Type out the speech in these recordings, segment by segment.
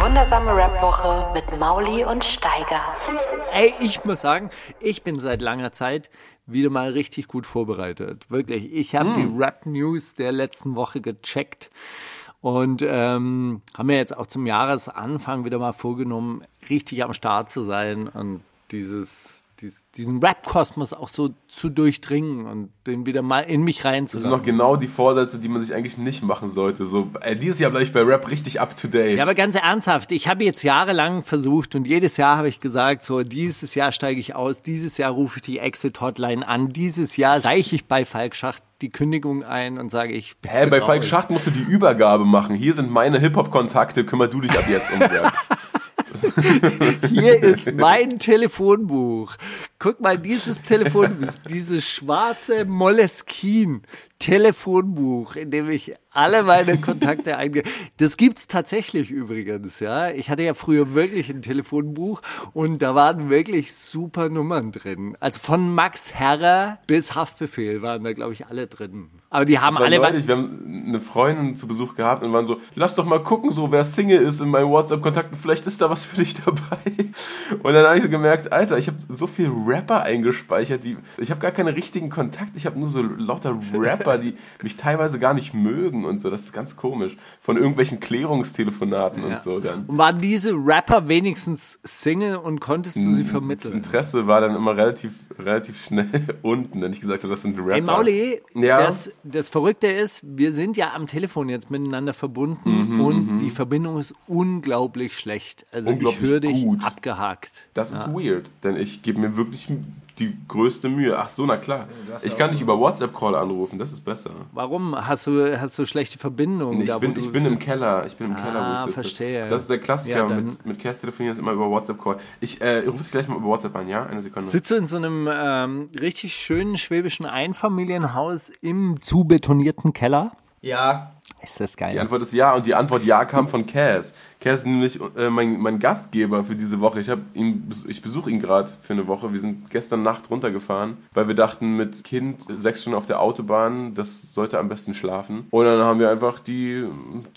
Wundersame Rap-Woche mit Mauli und Steiger. Ey, ich muss sagen, ich bin seit langer Zeit wieder mal richtig gut vorbereitet. Wirklich. Ich habe die Rap-News der letzten Woche gecheckt und ähm, haben mir jetzt auch zum Jahresanfang wieder mal vorgenommen, richtig am Start zu sein und dieses, dies, diesen Rap-Kosmos auch so zu durchdringen und den wieder mal in mich Das sind reinzulassen. noch genau die Vorsätze, die man sich eigentlich nicht machen sollte. So, ey, dieses Jahr bleibe ich bei Rap richtig up to date. Ja, aber ganz ernsthaft, ich habe jetzt jahrelang versucht und jedes Jahr habe ich gesagt, so dieses Jahr steige ich aus, dieses Jahr rufe ich die Exit-Hotline an, dieses Jahr reiche ich bei Falk Schacht die Kündigung ein und sage, ich Hä, bei. Falk Schacht musst du die Übergabe machen. Hier sind meine Hip-Hop-Kontakte, kümmer du dich ab jetzt um Rap. Hier ist mein Telefonbuch. Guck mal, dieses Telefonbuch, dieses schwarze Moleskin Telefonbuch, in dem ich alle meine Kontakte eingehe. Das gibt's tatsächlich übrigens, ja. Ich hatte ja früher wirklich ein Telefonbuch und da waren wirklich super Nummern drin. Also von Max Herrer bis Haftbefehl waren da, glaube ich, alle drin. Aber die haben Das alle neulich, wir haben eine Freundin zu Besuch gehabt und waren so, lass doch mal gucken, so wer Single ist in meinen WhatsApp-Kontakten, vielleicht ist da was für dich dabei. Und dann habe ich so gemerkt, Alter, ich habe so viel Rapper eingespeichert, die, ich habe gar keine richtigen Kontakte, ich habe nur so lauter Rapper, die mich teilweise gar nicht mögen und so, das ist ganz komisch. Von irgendwelchen Klärungstelefonaten und so dann. Und waren diese Rapper wenigstens Single und konntest du sie Das vermitteln? Interesse war dann immer relativ, relativ schnell unten, wenn ich gesagt habe, das sind Rapper. Hey Mauli, Ja. das, das Verrückte ist, wir sind ja am Telefon jetzt miteinander verbunden Mhm, und die Verbindung ist unglaublich schlecht. Also Unglaublich ich höre dich gut. abgehakt. Das ist weird, denn ich gebe mir wirklich die größte Mühe. Ach so, na klar. Ich kann dich über WhatsApp-Call anrufen, das ist besser. Warum hast du, hast du schlechte Verbindungen? Ich da, bin, ich bin im? Keller. Ich bin im Keller, wo ich Ah, sitze. verstehe. Das ist der Klassiker Ja, mit, mit Kerst telefonieren, ist immer über WhatsApp-Call. Ich äh, rufe dich gleich mal über WhatsApp an, ja? Eine Sekunde. Sitzt du in so einem ähm, richtig schönen schwäbischen Einfamilienhaus im zu betonierten Keller? Ja, Ist das geil. Die Antwort ist ja und die Antwort ja kam von Cass. Ist nämlich äh, mein, mein Gastgeber für diese Woche. Ich, ihn, ich besuche ihn gerade für eine Woche. Wir sind gestern Nacht runtergefahren, weil wir dachten, mit Kind sechs Stunden auf der Autobahn, das sollte am besten schlafen. Und dann haben wir einfach die,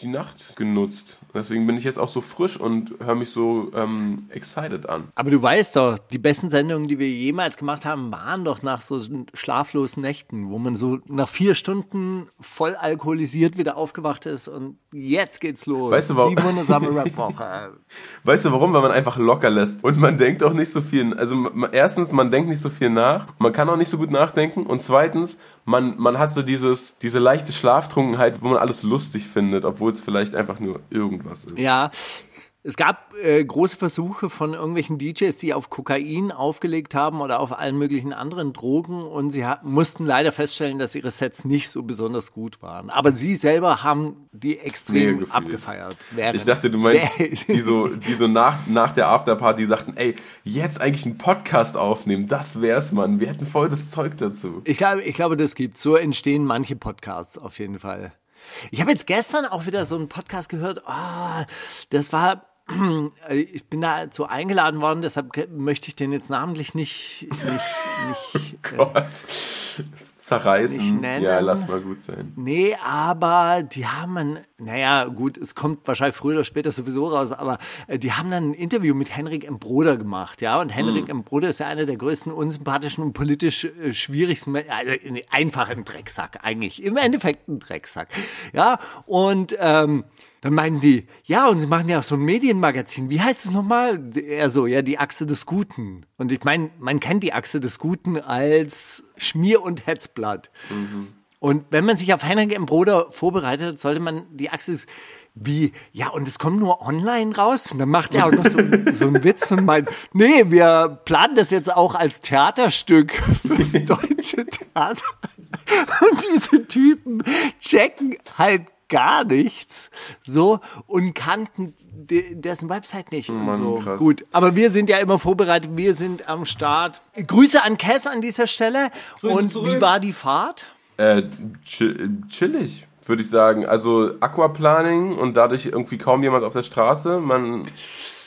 die Nacht genutzt. Deswegen bin ich jetzt auch so frisch und höre mich so ähm, excited an. Aber du weißt doch, die besten Sendungen, die wir jemals gemacht haben, waren doch nach so schlaflosen Nächten, wo man so nach vier Stunden voll alkoholisiert wieder aufgewacht ist und jetzt geht's los. Weißt du, warum- Rap-Woche. Weißt du warum? Weil man einfach locker lässt und man denkt auch nicht so viel. Also erstens, man denkt nicht so viel nach, man kann auch nicht so gut nachdenken und zweitens, man, man hat so dieses, diese leichte Schlaftrunkenheit, wo man alles lustig findet, obwohl es vielleicht einfach nur irgendwas ist. Ja. Es gab äh, große Versuche von irgendwelchen DJs, die auf Kokain aufgelegt haben oder auf allen möglichen anderen Drogen und sie mussten leider feststellen, dass ihre Sets nicht so besonders gut waren. Aber sie selber haben die extrem gefühlt. abgefeiert. Ich dachte, du meinst, die so, die so nach, nach der Afterparty sagten, ey, jetzt eigentlich einen Podcast aufnehmen, das wär's, Mann. Wir hätten voll das Zeug dazu. Ich glaube, ich glaube, das gibt. So entstehen manche Podcasts auf jeden Fall. Ich habe jetzt gestern auch wieder so einen Podcast gehört. Ah, das war. Ich bin dazu eingeladen worden, deshalb möchte ich den jetzt namentlich nicht, nicht, nicht Gott. Zerreißen. Nicht nennen. Ja, lass mal gut sein. Nee, aber die haben ein, naja, gut, es kommt wahrscheinlich früher oder später sowieso raus, aber äh, die haben dann ein Interview mit Henrik M. Broder gemacht, ja, und Henrik M. Broder ist ja einer der größten unsympathischen und politisch äh, schwierigsten, also einfach ein Drecksack eigentlich, im Endeffekt ein Drecksack, ja, und ähm, dann meinten die, ja, und sie machen ja auch so ein Medienmagazin. Wie heißt es nochmal? Er so, ja, die Achse des Guten. Und ich meine, man kennt die Achse des Guten als Schmier- und Hetzblatt. Und wenn man sich auf Henrik M. Broder vorbereitet, sollte man die Achse wie, ja, und es kommt nur online raus. Und dann macht er auch noch so, so einen Witz und meint, nee, wir planen das jetzt auch als Theaterstück fürs deutsche Theater. Und diese Typen checken halt gar nichts. So, und kannten de, dessen Website nicht. Mann, so. krass. Gut, aber wir sind ja immer vorbereitet, wir sind am Start. Grüße an Cass an dieser Stelle. und wie war die Fahrt? Äh, chill, chillig, würde ich sagen. Also Aquaplaning und dadurch irgendwie kaum jemand auf der Straße. Man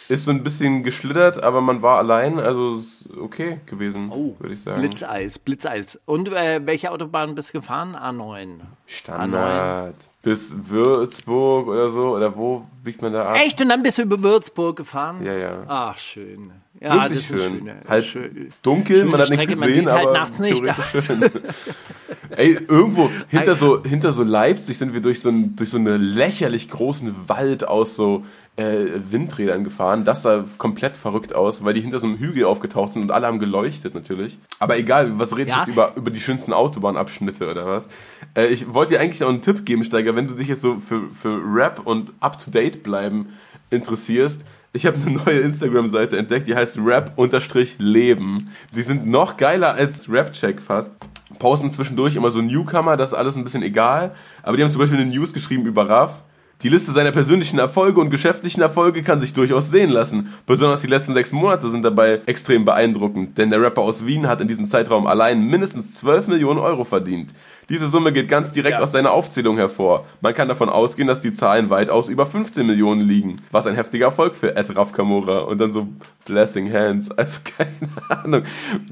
ist so ein bisschen geschlittert, aber man war allein. Also ist okay gewesen, würde ich sagen. Blitzeis, Blitzeis. Und äh, welche Autobahn bist du gefahren? A9. Standard. Bis Würzburg oder so. Oder wo biegt man da ab? Echt? Und dann bist du über Würzburg gefahren? Ja, ja. Ach, schön. Ja, Wirklich das ist schön. schöne- halt schön- dunkel, schöne man hat nichts Strecke, man gesehen, sieht halt aber nachts nicht. schön. Ey, irgendwo hinter so, hinter so Leipzig sind wir durch so, ein, durch so einen lächerlich großen Wald aus so äh, Windrädern gefahren. Das sah komplett verrückt aus, weil die hinter so einem Hügel aufgetaucht sind und alle haben geleuchtet natürlich. Aber egal, was redest du Ja. jetzt über, über die schönsten Autobahnabschnitte oder was? Äh, ich wollte dir eigentlich auch einen Tipp geben, Steiger, wenn du dich jetzt so für, für Rap und up-to-date bleiben interessierst. Ich habe eine neue Instagram-Seite entdeckt, die heißt rap-leben. Die sind noch geiler als Rap-Check fast. Posten zwischendurch immer so Newcomer, das ist alles ein bisschen egal. Aber die haben zum Beispiel eine News geschrieben über Raff. Die Liste seiner persönlichen Erfolge und geschäftlichen Erfolge kann sich durchaus sehen lassen. Besonders die letzten sechs Monate sind dabei extrem beeindruckend, denn der Rapper aus Wien hat in diesem Zeitraum allein mindestens 12 Millionen Euro verdient. Diese Summe geht ganz direkt Ja. aus seiner Aufzählung hervor. Man kann davon ausgehen, dass die Zahlen weitaus über 15 Millionen liegen. Was ein heftiger Erfolg für Ed Raf Kamora. Und dann so Blessing Hands. Also keine Ahnung.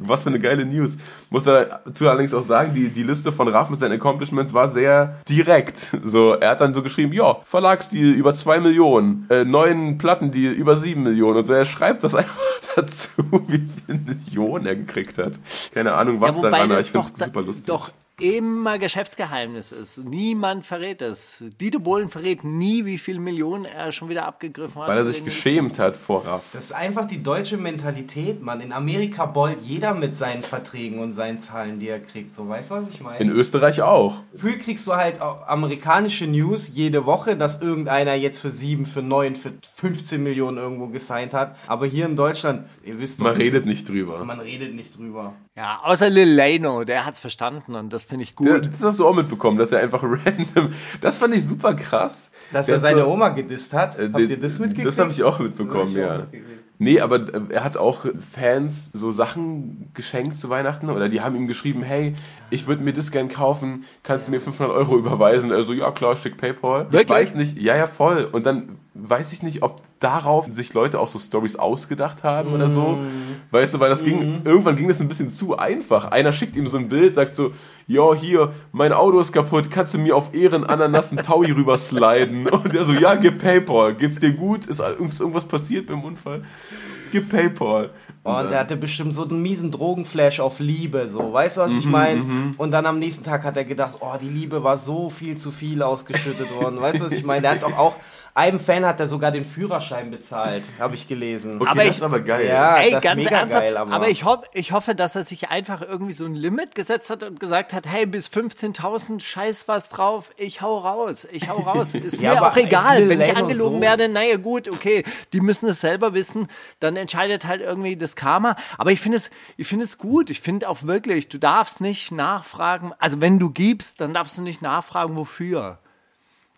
Was für eine geile News. Muss dazu allerdings auch sagen, die, die Liste von Raf mit seinen Accomplishments war sehr direkt. So, er hat dann so geschrieben, ja, Verlagsdeal über 2 Millionen, äh, neuen Plattendeal über 7 Millionen. Und so, er schreibt das einfach dazu, wie viele Millionen er gekriegt hat. Keine Ahnung, was ja, daran, aber ich finde es super lustig. doch immer Geschäftsgeheimnis ist. Niemand verrät es. Dieter Bohlen verrät nie, wie viel Millionen er schon wieder abgegriffen hat. Weil er sich geschämt hat vor Raff. Das ist einfach die deutsche Mentalität, Mann. In Amerika bollt jeder mit seinen Verträgen und seinen Zahlen, die er kriegt. So, weißt du, was ich meine? In Österreich auch. Gefühl kriegst du halt amerikanische News jede Woche, dass irgendeiner jetzt für 7, für 9, für 15 Millionen irgendwo gesigned hat. Aber hier in Deutschland, ihr wisst Man redet nicht drüber. man redet nicht drüber. Ja, außer Lil Lano, der hat's verstanden und das finde ich gut. Ja, das hast du auch mitbekommen, dass er einfach random. Das fand ich super krass. Dass Der er seine so- Oma gedisst hat. Äh, Habt ihr das mitgekriegt? Das habe ich auch mitbekommen, auch ja. mitgekriegt. Nee, aber äh, er hat auch Fans so Sachen geschenkt zu Weihnachten oder die haben ihm geschrieben, hey, ich würde mir das gern kaufen, kannst du mir 500 Euro überweisen? Er so, ja klar, schick Paypal. Wirklich? Ich weiß nicht, ja, ja, voll. Und dann weiß ich nicht, ob darauf sich Leute auch so Stories ausgedacht haben oder so. Mm. Weißt du, weil das ging, irgendwann ging das ein bisschen zu einfach. Einer schickt ihm so ein Bild, sagt so, ja, hier, mein Auto ist kaputt, kannst du mir auf Ehren Ananas einen Taui rüber sliden? Und er so, ja, gib Paypal. Geht's dir gut? Ist irgend- irgendwas passiert beim Unfall? Gib Paypal. Oh, und der hatte bestimmt so einen miesen Drogenflash auf Liebe, so. Weißt du, was ich meine? Und dann am nächsten Tag hat er gedacht, oh, die Liebe war so viel zu viel ausgeschüttet worden. Weißt du, was ich meine? Der hat doch auch, einem Fan hat er sogar den Führerschein bezahlt, habe ich gelesen. Okay, Aber das ich- ist aber geil. Ja, Ey, das ist mega ernsthaft, geil, aber, aber- ich, hoff, ich hoffe, dass er sich einfach irgendwie so ein Limit gesetzt hat und gesagt hat, hey, bis 15.000, scheiß was drauf, ich hau raus, ich hau raus. Ist Ja, mir aber auch egal, wenn ich angelogen so? werde, naja gut, okay, die müssen es selber wissen, dann entscheidet halt irgendwie das Karma. Aber ich finde es, ich finde es gut, ich finde auch wirklich, du darfst nicht nachfragen, also wenn du gibst, dann darfst du nicht nachfragen, wofür.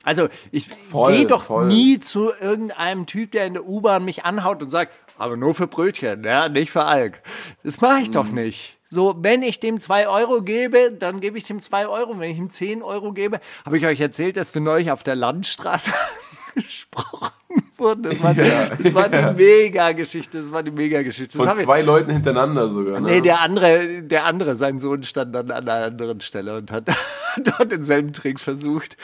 Also ich gehe doch voll. nie zu irgendeinem Typ, der in der U-Bahn mich anhaut und sagt, aber nur für Brötchen, ja, nicht für Alk. Das mache ich Mhm. doch nicht. So, wenn ich dem zwei Euro gebe, dann gebe ich dem zwei Euro. Wenn ich ihm zehn Euro gebe, habe ich euch erzählt, dass wir neulich auf der Landstraße gesprochen wurden. Das war, das war die Mega-Geschichte. Das war die Mega-Geschichte. Von hab ich- zwei Leuten hintereinander sogar. Ne? Nee, der andere, der andere, sein Sohn stand dann an einer anderen Stelle und hat dort denselben Trick versucht.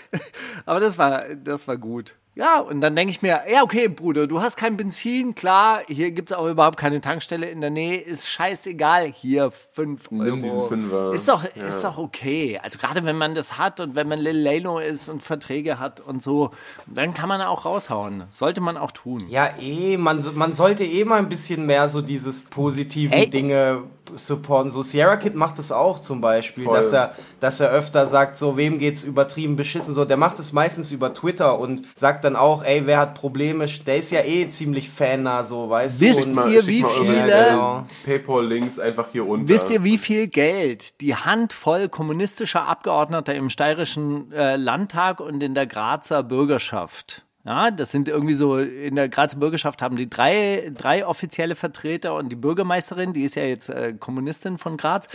Aber das war, das war gut. Ja, und dann denke ich mir, ja, okay, Bruder, du hast kein Benzin, klar, hier gibt's auch überhaupt keine Tankstelle in der Nähe, ist scheißegal, hier fünf Euro. Nimm diesen Fünfer. Ist doch, ist doch okay. Also gerade wenn man das hat und wenn man Lil Lano ist und Verträge hat und so, dann kann man auch raushauen. Sollte man auch tun. Ja, eh, man, man sollte eh mal ein bisschen mehr so dieses positiven Ey. Dinge supporten. So Sierra Kid macht es auch zum Beispiel, Voll. dass er, dass er öfter sagt, so wem geht's übertrieben beschissen. So, der macht es meistens über Twitter und sagt dann auch, ey, wer hat Probleme? Der ist ja eh ziemlich fannah, so, weißt Wisst du. Mal- ihr, wie viele- Genau. Paypal-Links einfach hier unten. Wisst ihr, wie viel Geld die Handvoll kommunistischer Abgeordneter im steirischen äh, Landtag und in der Grazer Bürgerschaft ja, das sind irgendwie so, in der Grazer Bürgerschaft haben die drei, drei offizielle Vertreter und die Bürgermeisterin, die ist ja jetzt äh, Kommunistin von Graz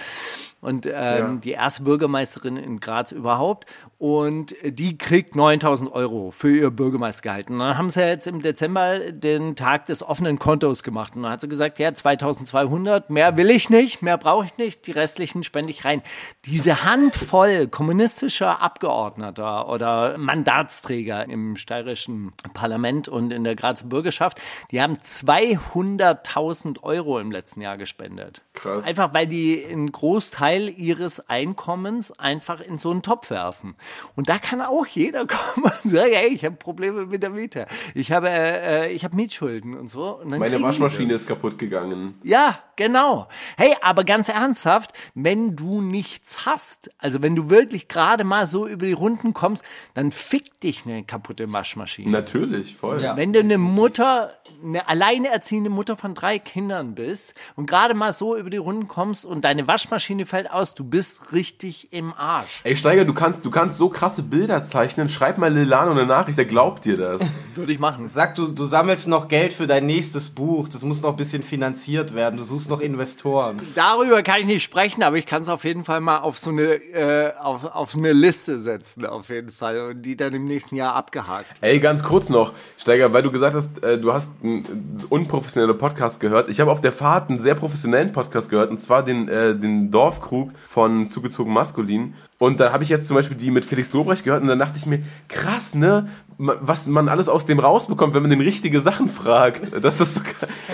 und ähm, Ja. die erste Bürgermeisterin in Graz überhaupt und die kriegt 9000 Euro für ihr Bürgermeistergehalt. Und dann haben sie jetzt im Dezember den Tag des offenen Kontos gemacht und dann hat sie gesagt, ja, 2200, mehr will ich nicht, mehr brauche ich nicht, die restlichen spende ich rein. Diese Handvoll kommunistischer Abgeordneter oder Mandatsträger im steirischen Parlament und in der Grazer Bürgerschaft, die haben 200.000 Euro im letzten Jahr gespendet. Krass. Einfach weil die einen Großteil ihres Einkommens einfach in so einen Topf werfen. Und da kann auch jeder kommen und sagen, hey, ich habe Probleme mit der Miete. Ich habe, äh, ich habe Mietschulden und so. Und dann Meine Waschmaschine ist kaputt gegangen. ja, genau. Hey, aber ganz ernsthaft, wenn du nichts hast, also wenn du wirklich gerade mal so über die Runden kommst, dann fick dich eine kaputte Waschmaschine. Natürlich, voll. Ja. Wenn du eine Mutter, eine alleinerziehende Mutter von drei Kindern bist und gerade mal so über die Runden kommst und deine Waschmaschine fällt aus, du bist richtig im Arsch. Ey, Steiger, du kannst, du kannst so krasse Bilder zeichnen. Schreib mal Lilano eine Nachricht, der glaubt dir das. Würde ich machen. Sag, du, du sammelst noch Geld für dein nächstes Buch. Das muss noch ein bisschen finanziert werden. Du suchst noch Investoren. Darüber kann ich nicht sprechen, aber ich kann es auf jeden Fall mal auf so eine, äh, auf, auf eine Liste setzen, auf jeden Fall. Und die dann im nächsten Jahr abgehakt. Ey, ganz kurz noch, Steiger, weil du gesagt hast, äh, du hast einen unprofessionellen Podcast gehört. Ich habe auf der Fahrt einen sehr professionellen Podcast gehört, und zwar den, äh, den Dorfkrug von Zugezogen Maskulin. Und da habe ich jetzt zum Beispiel die mit Felix Lobrecht gehört und dann dachte ich mir, krass, ne, was man alles aus dem rausbekommt, wenn man den richtige Sachen fragt. Das ist so,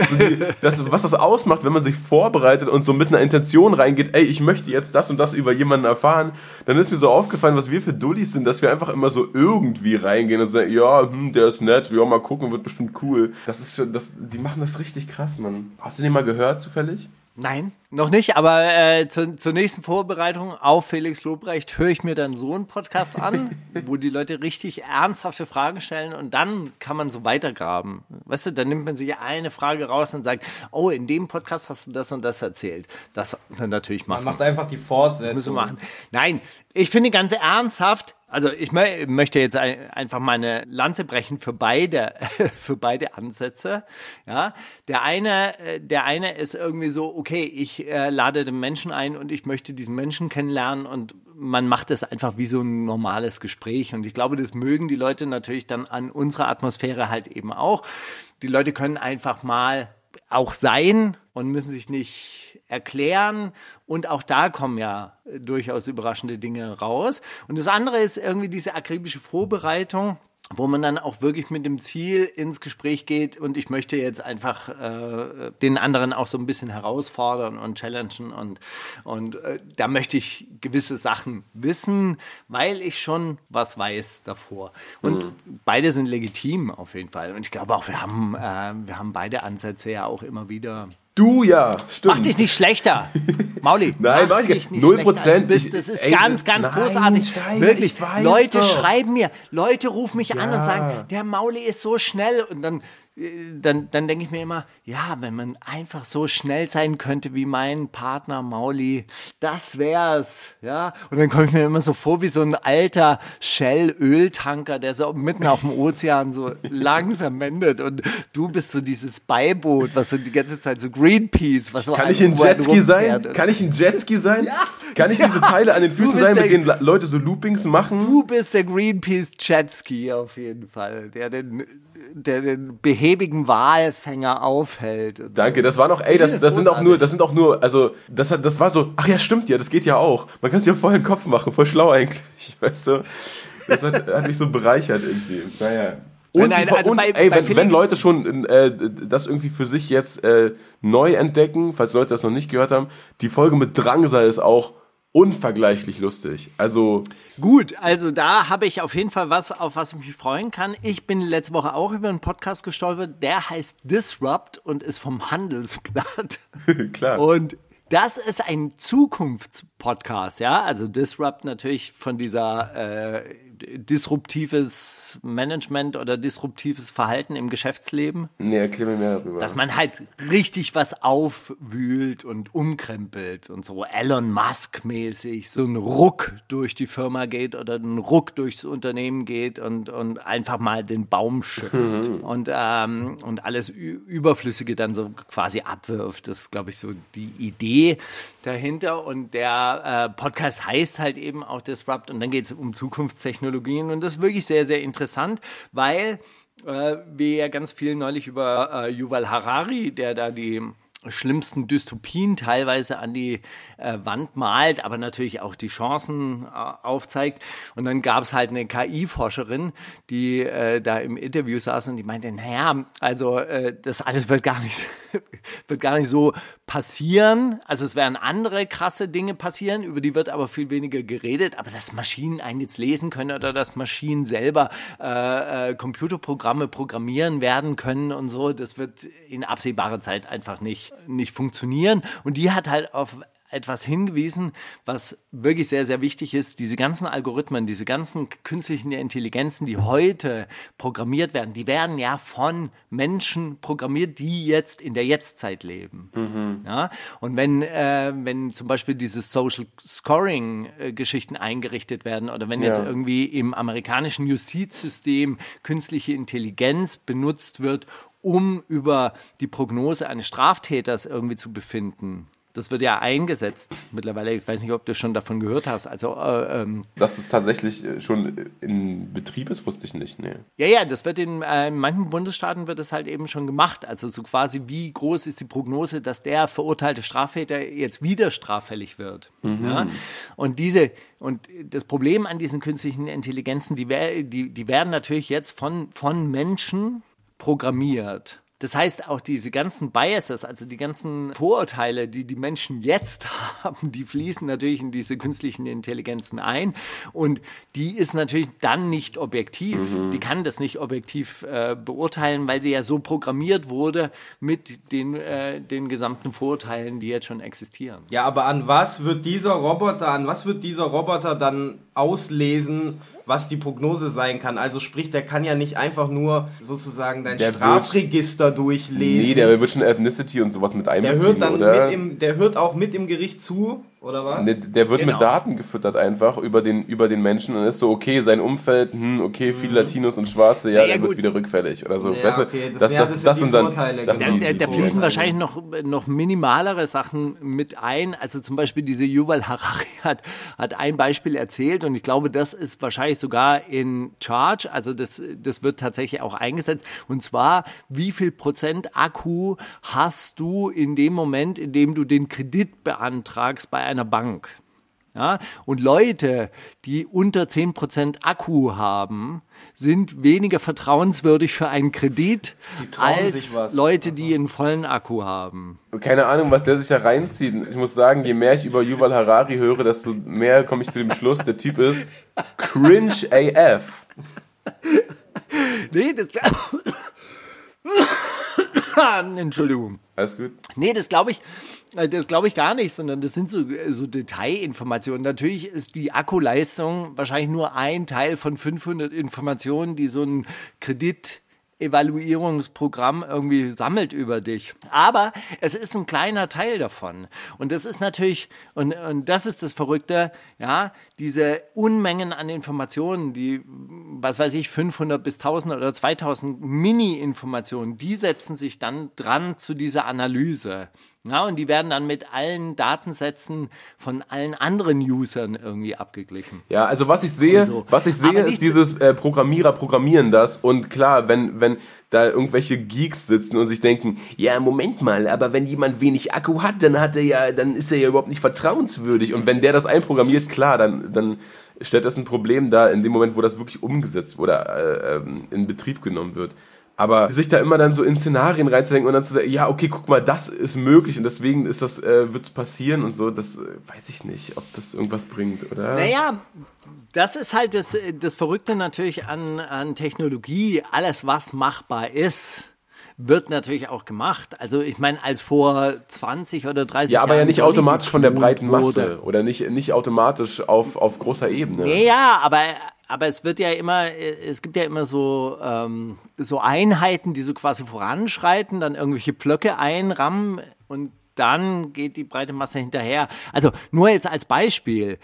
so die, das, was das ausmacht, wenn man sich vorbereitet und so mit einer Intention reingeht, ey, ich möchte jetzt das und das über jemanden erfahren, dann ist mir so aufgefallen, was wir für Dullis sind, dass wir einfach immer so irgendwie reingehen und sagen, ja, hm, der ist nett, ja, mal gucken, wird bestimmt cool. Das ist schon, das, die machen das richtig krass, Mann. Hast du den mal gehört, zufällig? Nein, noch nicht, aber äh, zu, zur nächsten Vorbereitung auf Felix Lobrecht höre ich mir dann so einen Podcast an, wo die Leute richtig ernsthafte Fragen stellen und dann kann man so weitergraben. Weißt du, dann nimmt man sich eine Frage raus und sagt, oh, in dem Podcast hast du das und das erzählt. Das dann natürlich Man machen. macht einfach die Fortsetzung. Müssen wir machen. Nein, ich finde ganz ernsthaft, also ich mö- möchte jetzt ein- einfach meine Lanze brechen für beide, für beide Ansätze. Ja, der eine, äh, der eine ist irgendwie so, okay, ich äh, lade den Menschen ein und ich möchte diesen Menschen kennenlernen und man macht das einfach wie so ein normales Gespräch und ich glaube, das mögen die Leute natürlich dann an unserer Atmosphäre halt eben auch. Die Leute können einfach mal auch sein und müssen sich nicht erklären. Und auch da kommen ja durchaus überraschende Dinge raus. Und das andere ist irgendwie diese akribische Vorbereitung wo man dann auch wirklich mit dem Ziel ins Gespräch geht und ich möchte jetzt einfach äh, den anderen auch so ein bisschen herausfordern und challengen und, und äh, da möchte ich gewisse Sachen wissen, weil ich schon was weiß davor. Und beide sind legitim auf jeden Fall. Und ich glaube auch, wir haben, äh, wir haben beide Ansätze ja auch immer wieder. Du ja, stimmt. Mach dich nicht schlechter, Mauli. Nein, mach ich dich nicht. Null schlechter, als du Prozent. Das ist ey, ganz, ganz nein, großartig. Steiger, Wirklich. Leute doch. schreiben mir, Leute rufen mich an und Ja. sagen, der Mauli ist so schnell. Und dann, dann, dann denke ich mir immer, ja, wenn man einfach so schnell sein könnte wie mein Partner Mauli, das wär's. Ja. Und dann komme ich mir immer so vor wie so ein alter Shell-Öltanker, der so mitten auf dem Ozean so langsam wendet. Und du bist so dieses Beiboot, was so die ganze Zeit so Greenpeace, was so Kann ich ein Jetski sein? Kann ich ein Jetski sein? Ja. Kann ich Ja. diese Teile an den Füßen sein, mit denen Leute so Loopings machen? Du bist der Greenpeace Jetski auf jeden Fall, der den, der den behäbigen Walfänger aufhält. Danke, das war noch, ey, das, das das sind auch nur, das sind auch nur, also, das hat, das war so, ach ja, stimmt ja, das geht ja auch. Man kann sich auch vorher den Kopf machen, voll schlau eigentlich, weißt du? Das hat, hat mich so bereichert irgendwie. Naja. Und, Nein, also und bei- ey, bei wenn, wenn Leute schon äh, das irgendwie für sich jetzt äh, neu entdecken, falls Leute das noch nicht gehört haben, die Folge mit Drangsal ist auch unvergleichlich lustig. Also, Gut, also da habe ich auf jeden Fall was, auf was ich mich freuen kann. Ich bin letzte Woche auch über einen Podcast gestolpert, der heißt Disrupt und ist vom Handelsblatt. klar. Und das ist ein Zukunftspodcast, ja. Also Disrupt natürlich von dieser äh, disruptives Management oder disruptives Verhalten im Geschäftsleben. Nee, erklär mir mehr darüber. Dass man halt richtig was aufwühlt und umkrempelt und so Elon Musk-mäßig so ein Ruck durch die Firma geht oder ein Ruck durchs Unternehmen geht und, und einfach mal den Baum schüttelt und, ähm, und alles Ü Überflüssige dann so quasi abwirft. Das ist, glaube ich, so die Idee dahinter. Und der äh, Podcast heißt halt eben auch Disrupt und dann geht es um Zukunftstechnologien und das ist wirklich sehr, sehr interessant, weil äh, wir ja ganz viel neulich über äh, Yuval Harari, der da die schlimmsten Dystopien teilweise an die äh, Wand malt, aber natürlich auch die Chancen äh, aufzeigt. Und dann gab es halt eine KI-Forscherin, die äh, da im Interview saß und die meinte, naja, also äh, das alles wird gar nicht, wird gar nicht so passieren. Also es werden andere krasse Dinge passieren, über die wird aber viel weniger geredet. Aber dass Maschinen einen jetzt lesen können oder dass Maschinen selber äh, äh, Computerprogramme programmieren werden können und so, das wird in absehbarer Zeit einfach nicht, nicht funktionieren. Und die hat halt auf etwas hingewiesen, was wirklich sehr, sehr wichtig ist. Diese ganzen Algorithmen, diese ganzen künstlichen Intelligenzen, die heute programmiert werden, die werden ja von Menschen programmiert, die jetzt in der Jetztzeit leben. Ja? Und wenn, äh, wenn zum Beispiel diese Social Scoring-Geschichten eingerichtet werden oder wenn jetzt Ja. irgendwie im amerikanischen Justizsystem künstliche Intelligenz benutzt wird, um über die Prognose eines Straftäters irgendwie zu befinden. Das wird ja eingesetzt mittlerweile. Ich weiß nicht, ob du schon davon gehört hast. Also, äh, ähm, Dass das tatsächlich äh, schon in Betrieb ist, wusste ich nicht. Nee. ja, ja, das wird in, äh, in manchen Bundesstaaten wird das halt eben schon gemacht. Also so quasi, wie groß ist die Prognose, dass der verurteilte Straftäter jetzt wieder straffällig wird. Ja? Und diese und das Problem an diesen künstlichen Intelligenzen, die, die, die werden natürlich jetzt von, von Menschen programmiert. Das heißt, auch diese ganzen Biases, also die ganzen Vorurteile, die die Menschen jetzt haben, die fließen natürlich in diese künstlichen Intelligenzen ein. Und die ist natürlich dann nicht objektiv. Die kann das nicht objektiv äh, beurteilen, weil sie ja so programmiert wurde mit den, äh, den gesamten Vorurteilen, die jetzt schon existieren. Ja, aber an was wird dieser Roboter, an was wird dieser Roboter dann auslesen, was die Prognose sein kann? Also sprich, der kann ja nicht einfach nur sozusagen dein Der wird- Strafregister durchlesen. Nee, der wird schon Ethnicity und sowas mit der einbeziehen, hört dann oder? mit im, der hört auch mit im Gericht zu, oder was? Nee, der wird Genau. mit Daten gefüttert einfach über den, über den Menschen und dann ist so, okay, sein Umfeld, hm, okay, viele Latinos und Schwarze, ja, Ja, ja, der wird gut. wieder rückfällig oder so. Ja, weißt du, okay, das- das, ja, das, das das, sind dann Vorteile, Sachen, genau. Da, die- da, die da fließen Vorteile. wahrscheinlich noch, noch minimalere Sachen mit ein. Also zum Beispiel diese Yuval Harari hat, hat ein Beispiel erzählt und ich glaube, das ist wahrscheinlich sogar in Charge. Also das, das wird tatsächlich auch eingesetzt. Und zwar, wie viel Prozent Akku hast du in dem Moment, in dem du den Kredit beantragst bei einer Bank? Ja, und Leute, die unter 10% Akku haben, sind weniger vertrauenswürdig für einen Kredit als. Leute, die einen vollen Akku haben. Keine Ahnung, was der sich da reinzieht. Ich muss sagen, je mehr ich über Yuval Harari höre, desto mehr komme ich zu dem Schluss, der Typ ist cringe AF. Nee, das Entschuldigung. Alles gut? Nee, das glaube ich, das glaube ich gar nicht, sondern das sind so, äh, so Detailinformationen. Natürlich ist die Akkuleistung wahrscheinlich nur ein Teil von 500 Informationen, die so ein Kredit Evaluierungsprogramm irgendwie sammelt über dich. Aber es ist ein kleiner Teil davon. Und das ist natürlich, und, und das ist das Verrückte, ja, diese Unmengen an Informationen, die, was weiß ich, 500 bis 1000 oder 2000 Mini-Informationen, die setzen sich dann dran zu dieser Analyse. Ja, und die werden dann mit allen Datensätzen von allen anderen Usern irgendwie abgeglichen. Ja, also was ich sehe, so. was ich sehe, ist dieses äh, Programmierer programmieren das und klar, wenn wenn da irgendwelche Geeks sitzen und sich denken, ja Moment mal, aber wenn jemand wenig Akku hat, dann hat er ja, dann ist er ja überhaupt nicht vertrauenswürdig und wenn der das einprogrammiert, klar, dann dann stellt das ein Problem dar in dem Moment, wo das wirklich umgesetzt oder äh, ähm, in Betrieb genommen wird. Aber sich da immer dann so in Szenarien reinzudenken und dann zu sagen, ja, okay, guck mal, das ist möglich und deswegen ist das, äh, wird passieren und so, das äh, weiß ich nicht, ob das irgendwas bringt, oder? Naja, das ist halt das, das Verrückte natürlich an, an Technologie. Alles, was machbar ist, wird natürlich auch gemacht. Also ich meine, als vor 20 oder 30 Jahren. Ja, aber Jahren ja nicht automatisch von der breiten Masse wurde. oder nicht, nicht automatisch auf, auf großer Ebene. Ja, aber, aber es wird ja immer, es gibt ja immer so, ähm, so Einheiten, die so quasi voranschreiten, dann irgendwelche Pflöcke einrammen und dann geht die breite Masse hinterher. Also nur jetzt als Beispiel.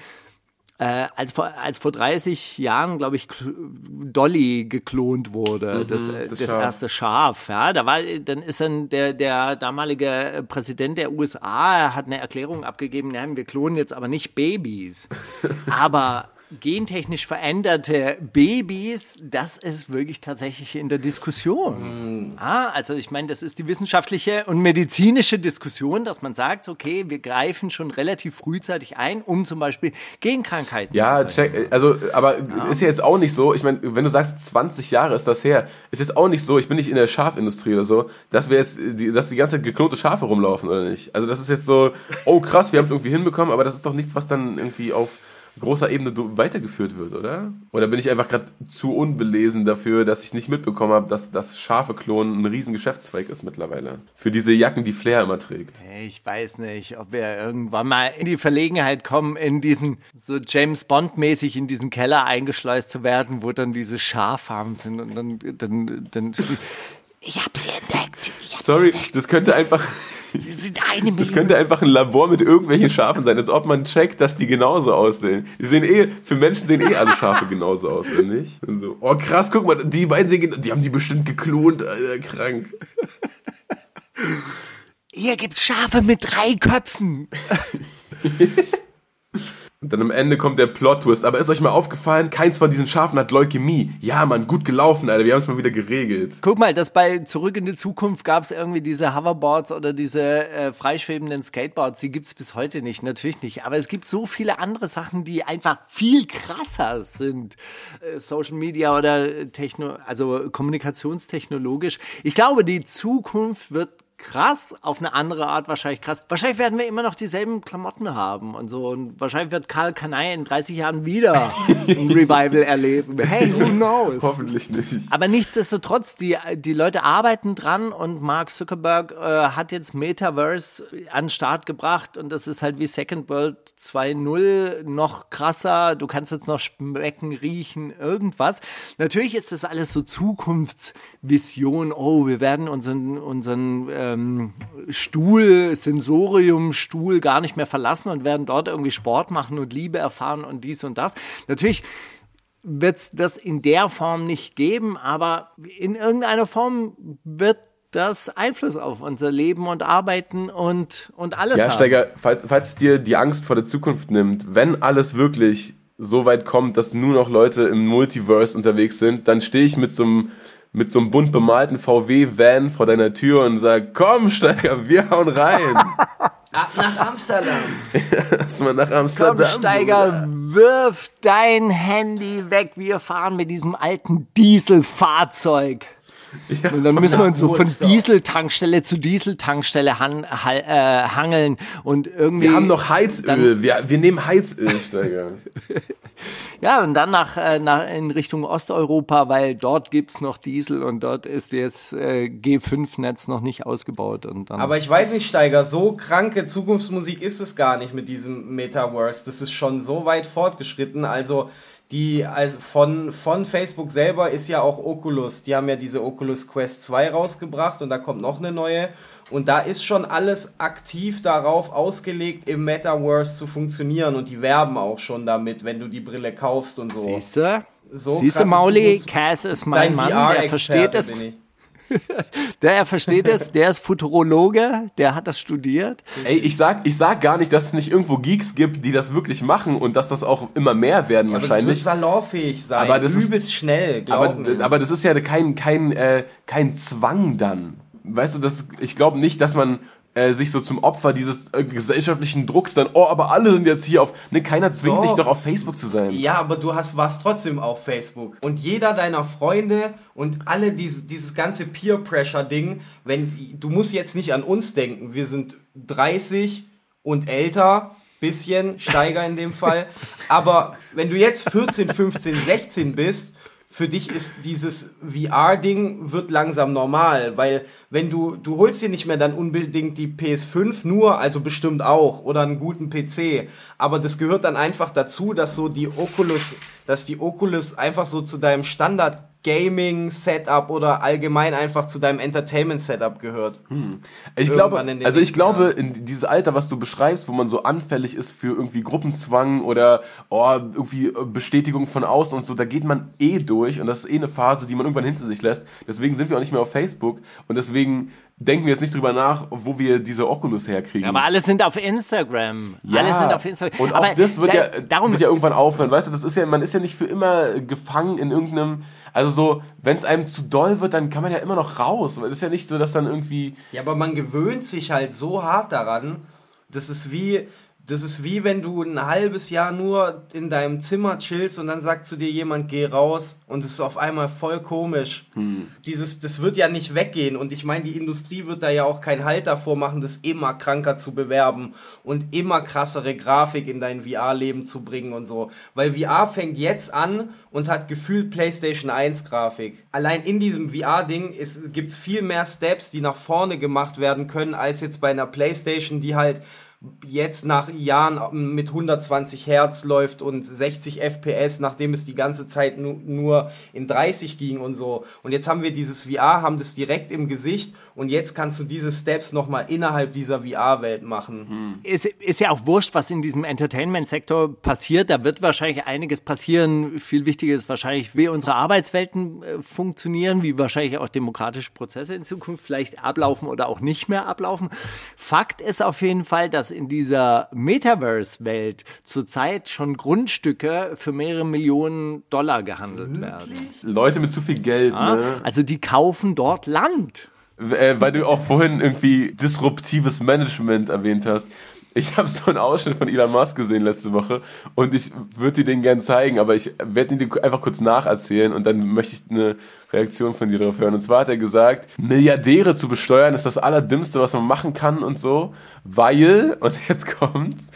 Äh, als, vor, als vor 30 Jahren, glaube ich, Dolly geklont wurde, das, äh, Mhm, das das, Schaf. erste Schaf, ja, da war, dann ist dann der, der damalige Präsident der USA hat eine Erklärung abgegeben, nein, wir klonen jetzt aber nicht Babys, aber gentechnisch veränderte Babys, das ist wirklich tatsächlich in der Diskussion. Ah, also ich meine, das ist die wissenschaftliche und medizinische Diskussion, dass man sagt, okay, wir greifen schon relativ frühzeitig ein, um zum Beispiel Genkrankheiten Ja, zu check, also, aber ist ja jetzt auch nicht so, ich meine, wenn du sagst, 20 Jahre ist das her, ist jetzt auch nicht so, ich bin nicht in der Schafindustrie oder so, dass wir jetzt, die, dass die ganze Zeit geklonte Schafe rumlaufen oder nicht. Also das ist jetzt so, oh krass, wir haben es irgendwie hinbekommen, aber das ist doch nichts, was dann irgendwie auf großer Ebene weitergeführt wird, oder? Oder bin ich einfach gerade zu unbelesen dafür, dass ich nicht mitbekommen habe, dass das Schafe klonen ein riesen Geschäftszweig ist mittlerweile. Für diese Jacken, die Flair immer trägt. Ich weiß nicht, ob wir irgendwann mal in die Verlegenheit kommen, in diesen, so James Bond-mäßig in diesen Keller eingeschleust zu werden, wo dann diese Schaffarmen sind und dann, dann, dann ich hab sie entdeckt. Hab Sorry, das könnte einfach, sie sind eine das Million. könnte einfach ein Labor mit irgendwelchen Schafen sein, als ob man checkt, dass die genauso aussehen. Die sehen eh, für Menschen sehen eh alle Schafe genauso aus, oder nicht? Und so, oh krass, guck mal, die beiden sehen, die haben die bestimmt geklont, Alter, krank. Hier gibt's Schafe mit drei Köpfen. Und dann am Ende kommt der Plot-Twist. Aber ist euch mal aufgefallen, keins von diesen Schafen hat Leukämie. Ja, Mann, gut gelaufen, Alter, wir haben es mal wieder geregelt. Guck mal, das bei Zurück in die Zukunft gab es irgendwie diese Hoverboards oder diese äh, freischwebenden Skateboards. Die gibt's bis heute nicht, natürlich nicht. Aber es gibt so viele andere Sachen, die einfach viel krasser sind. Äh, Social Media oder Techno, also kommunikationstechnologisch. Ich glaube, die Zukunft wird krass, auf eine andere Art wahrscheinlich krass. Wahrscheinlich werden wir immer noch dieselben Klamotten haben und so. Und wahrscheinlich wird Karl Kanai in 30 Jahren wieder ein Revival erleben. Hey, who knows? Hoffentlich nicht. Aber nichtsdestotrotz, die, die Leute arbeiten dran und Mark Zuckerberg äh, hat jetzt Metaverse an den Start gebracht und das ist halt wie Second World 2.0 noch krasser. Du kannst jetzt noch schmecken, riechen, irgendwas. Natürlich ist das alles so Zukunftsvision. Oh, wir werden unseren, unseren ähm, Stuhl, Sensoriumstuhl gar nicht mehr verlassen und werden dort irgendwie Sport machen und Liebe erfahren und dies und das. Natürlich wird es das in der Form nicht geben, aber in irgendeiner Form wird das Einfluss auf unser Leben und Arbeiten und, und alles Ja, haben. Steiger, falls, falls dir die Angst vor der Zukunft nimmt, wenn alles wirklich so weit kommt, dass nur noch Leute im Multiverse unterwegs sind, dann stehe ich mit so einem mit so einem bunt bemalten VW-Van vor deiner Tür und sag, komm Steiger, wir hauen rein. Ab nach Amsterdam. Lass mal nach Amsterdam. Komm, Steiger, wirf dein Handy weg. Wir fahren mit diesem alten Dieselfahrzeug. und dann müssen wir uns so von. Dieseltankstelle zu Dieseltankstelle han, ha, äh, hangeln und irgendwie. Wir haben noch Heizöl. Wir, wir nehmen Heizöl, Steiger. Ja, und dann nach, äh, nach in Richtung Osteuropa, weil dort gibt's noch Diesel und dort ist jetzt äh, G5-Netz noch nicht ausgebaut. Und dann Aber ich weiß nicht, Steiger, so kranke Zukunftsmusik ist es gar nicht mit diesem Metaverse. Das ist schon so weit fortgeschritten. Also die also von, von Facebook selber ist ja auch Oculus. Die haben ja diese Oculus Quest 2 rausgebracht und da kommt noch eine neue. Und da ist schon alles aktiv darauf ausgelegt, im Metaverse zu funktionieren. Und die werben auch schon damit, wenn du die Brille kaufst und so. Siehst du? So Siehst du, Mauli, Cass ist mein Dein Mann, der versteht es, ich. der er versteht es, der ist Futurologe, der hat das studiert. Ey, ich sag, ich sag gar nicht, dass es nicht irgendwo Geeks gibt, die das wirklich machen und dass das auch immer mehr werden Aber das wird wahrscheinlich. salonfähig sein. Aber das ist- Übelst schnell, glaub Aber, mir. aber das ist ja kein, kein, äh, kein Zwang dann. Weißt du, das, ich glaube nicht, dass man äh, sich so zum Opfer dieses äh, gesellschaftlichen Drucks dann, oh, aber alle sind jetzt hier auf. Ne, keiner zwingt Doch. dich doch auf Facebook zu sein. Ja, aber du hast warst trotzdem auf Facebook. Und jeder deiner Freunde und alle diese, dieses ganze Peer-Pressure-Ding, wenn du musst jetzt nicht an uns denken, wir sind 30 und älter, bisschen, Steiger in dem Fall. Aber wenn du jetzt 14, 15, 16 bist, für dich ist dieses VR-Ding wird langsam normal, weil wenn du, du holst dir nicht mehr dann unbedingt die PS5 nur, also bestimmt auch, oder einen guten PC, aber das gehört dann einfach dazu, dass so die Oculus, dass die Oculus einfach so zu deinem Standard Gaming-Setup oder allgemein einfach zu deinem Entertainment-Setup gehört. Hm. Ich glaube, also ich glaube, in dieses Alter, was du beschreibst, wo man so anfällig ist für irgendwie Gruppenzwang oder oh, irgendwie Bestätigung von außen und so, da geht man eh durch und das ist eh eine Phase, die man irgendwann hinter sich lässt. Deswegen sind wir auch nicht mehr auf Facebook und deswegen denken wir jetzt nicht drüber nach, wo wir diese Oculus herkriegen. Ja, aber alle sind auf Instagram. Ja, alle sind auf Instagram. Und auch aber das wird, da, ja, darum wird ja irgendwann aufhören. Weißt du, das ist ja, man ist ja nicht für immer gefangen in irgendeinem, also so, wenn es einem zu doll wird, dann kann man ja immer noch raus. Es ist ja nicht so, dass dann irgendwie. Ja, aber man gewöhnt sich halt so hart daran, das ist wie, das ist wie wenn du ein halbes Jahr nur in deinem Zimmer chillst und dann sagt zu dir jemand, geh raus und es ist auf einmal voll komisch. Hm. Dieses, das wird ja nicht weggehen und ich meine, die Industrie wird da ja auch keinen Halt davor machen, das immer kranker zu bewerben und immer krassere Grafik in dein VR-Leben zu bringen und so. Weil VR fängt jetzt an und hat gefühlt PlayStation 1 Grafik. Allein in diesem VR-Ding gibt es viel mehr Steps, die nach vorne gemacht werden können, als jetzt bei einer PlayStation, die halt jetzt nach Jahren mit 120 Hertz läuft und 60 FPS, nachdem es die ganze Zeit nu nur in 30 ging und so. Und jetzt haben wir dieses VR, haben das direkt im Gesicht und jetzt kannst du diese Steps nochmal innerhalb dieser VR-Welt machen. Hm. Ist, ist ja auch wurscht, was in diesem Entertainment-Sektor passiert. Da wird wahrscheinlich einiges passieren. Viel wichtiger ist wahrscheinlich, wie unsere Arbeitswelten äh, funktionieren, wie wahrscheinlich auch demokratische Prozesse in Zukunft vielleicht ablaufen oder auch nicht mehr ablaufen. Fakt ist auf jeden Fall, dass in dieser Metaverse-Welt zurzeit schon Grundstücke für mehrere Millionen Dollar gehandelt werden. Leute mit zu viel Geld, ja, ne? Also die kaufen dort Land. Äh, weil du auch vorhin irgendwie disruptives Management erwähnt hast. Ich habe so einen Ausschnitt von Elon Musk gesehen letzte Woche und ich würde dir den gerne zeigen, aber ich werde ihn dir einfach kurz nacherzählen und dann möchte ich eine Reaktion von dir darauf hören. Und zwar hat er gesagt, Milliardäre zu besteuern ist das Allerdümmste, was man machen kann und so, weil, und jetzt kommt's,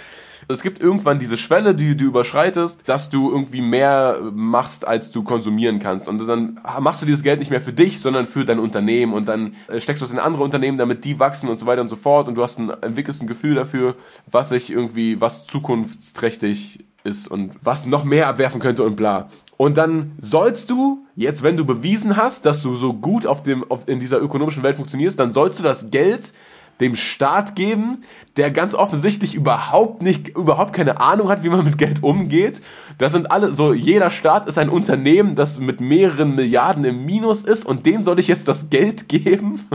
es gibt irgendwann diese Schwelle, die du überschreitest, dass du irgendwie mehr machst, als du konsumieren kannst. Und dann machst du dieses Geld nicht mehr für dich, sondern für dein Unternehmen. Und dann äh, steckst du es in andere Unternehmen, damit die wachsen und so weiter und so fort. Und du hast ein, entwickelst ein Gefühl dafür, was sich irgendwie, was zukunftsträchtig ist und was noch mehr abwerfen könnte und bla. Und dann sollst du, jetzt wenn du bewiesen hast, dass du so gut auf dem, auf, in dieser ökonomischen Welt funktionierst, dann sollst du das Geld dem Staat geben, der ganz offensichtlich überhaupt nicht, überhaupt keine Ahnung hat, wie man mit Geld umgeht. Das sind alle, so jeder Staat ist ein Unternehmen, das mit mehreren Milliarden im Minus ist und dem soll ich jetzt das Geld geben?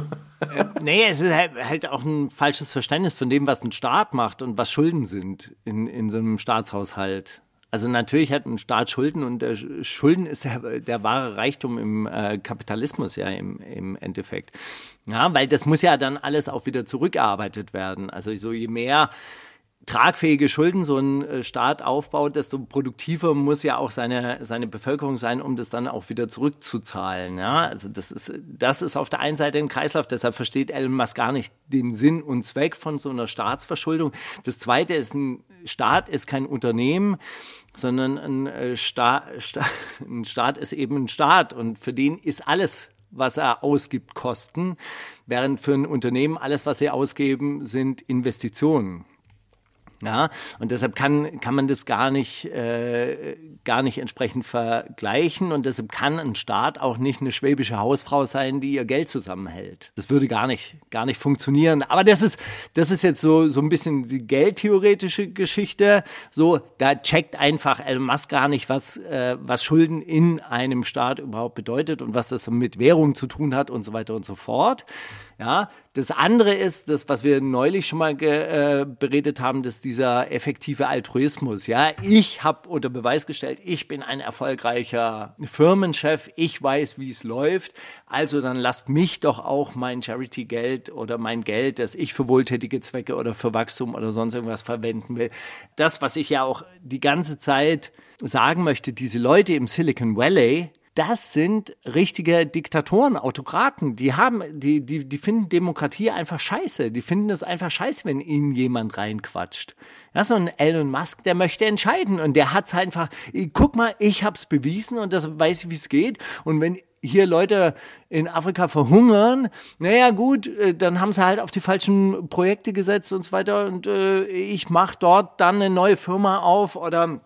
Äh, nee, es ist halt, halt, auch ein falsches Verständnis von dem, was ein Staat macht und was Schulden sind in, in so einem Staatshaushalt. Also natürlich hat ein Staat Schulden und der Schulden ist der, der wahre Reichtum im äh, Kapitalismus ja im, im Endeffekt. Ja, weil das muss ja dann alles auch wieder zurückgearbeitet werden. Also so je mehr tragfähige Schulden so ein äh, Staat aufbaut, desto produktiver muss ja auch seine, seine Bevölkerung sein, um das dann auch wieder zurückzuzahlen. Ja, also das ist, das ist auf der einen Seite ein Kreislauf, deshalb versteht Elon Musk gar nicht den Sinn und Zweck von so einer Staatsverschuldung. Das zweite ist, ein Staat ist kein Unternehmen, sondern ein, äh, Sta Sta ein Staat ist eben ein Staat und für den ist alles was er ausgibt, Kosten, während für ein Unternehmen alles, was sie ausgeben, sind Investitionen. Ja, und deshalb kann, kann man das gar nicht, äh, gar nicht entsprechend vergleichen und deshalb kann ein Staat auch nicht eine schwäbische Hausfrau sein, die ihr Geld zusammenhält. Das würde gar nicht, gar nicht funktionieren. Aber das ist, das ist jetzt so, so ein bisschen die geldtheoretische Geschichte. So, da checkt einfach Elon Musk gar nicht, was, äh, was Schulden in einem Staat überhaupt bedeutet und was das mit Währung zu tun hat und so weiter und so fort. Ja, das andere ist, das, was wir neulich schon mal äh, beredet haben, dass dieser effektive Altruismus. Ja, ich habe unter Beweis gestellt, ich bin ein erfolgreicher Firmenchef, ich weiß, wie es läuft. Also dann lasst mich doch auch mein Charity-Geld oder mein Geld, das ich für wohltätige Zwecke oder für Wachstum oder sonst irgendwas verwenden will. Das, was ich ja auch die ganze Zeit sagen möchte, diese Leute im Silicon Valley, das sind richtige Diktatoren, Autokraten. Die haben, die, die, die finden Demokratie einfach scheiße. Die finden es einfach scheiße, wenn ihnen jemand reinquatscht. Ja, so ein Elon Musk, der möchte entscheiden und der hat's einfach, guck mal, ich hab's bewiesen und das weiß ich, wie es geht. Und wenn hier Leute in Afrika verhungern, naja gut, äh, dann haben sie halt auf die falschen Projekte gesetzt und so weiter und äh, ich mache dort dann eine neue Firma auf oder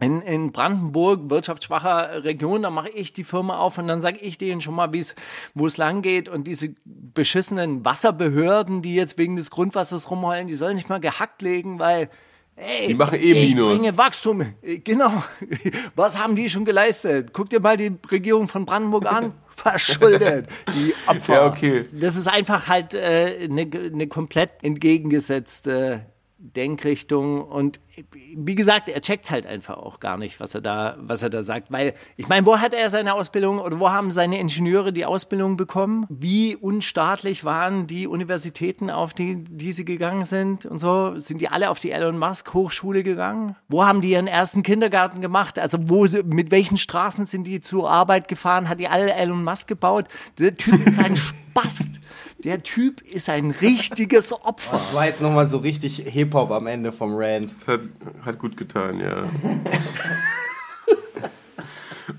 in, in Brandenburg, wirtschaftsschwacher Region, da mache ich die Firma auf und dann sage ich denen schon mal, wie es, wo es lang geht und diese beschissenen Wasserbehörden, die jetzt wegen des Grundwassers rumheulen, die sollen nicht mal gehackt legen, weil Ey, Die machen eh ich Minus. bringe Wachstum. Genau. Was haben die schon geleistet? Guck dir mal die Regierung von Brandenburg an. Verschuldet. Die Opfer. Ja, okay. Das ist einfach halt äh, eine, eine komplett entgegengesetzte Denkrichtung und wie gesagt, er checkt halt einfach auch gar nicht, was er da, was er da sagt, weil ich meine, wo hat er seine Ausbildung oder wo haben seine Ingenieure die Ausbildung bekommen? Wie unstaatlich waren die Universitäten, auf die, die sie gegangen sind und so? Sind die alle auf die Elon Musk Hochschule gegangen? Wo haben die ihren ersten Kindergarten gemacht? Also wo, sie- mit welchen Straßen sind die zur Arbeit gefahren? Hat die alle Elon Musk gebaut? Der Typ ist ein Spast. Der Typ ist ein richtiges Opfer. Das war jetzt nochmal so richtig Hip-Hop am Ende vom Rant. Das hat, hat gut getan, ja.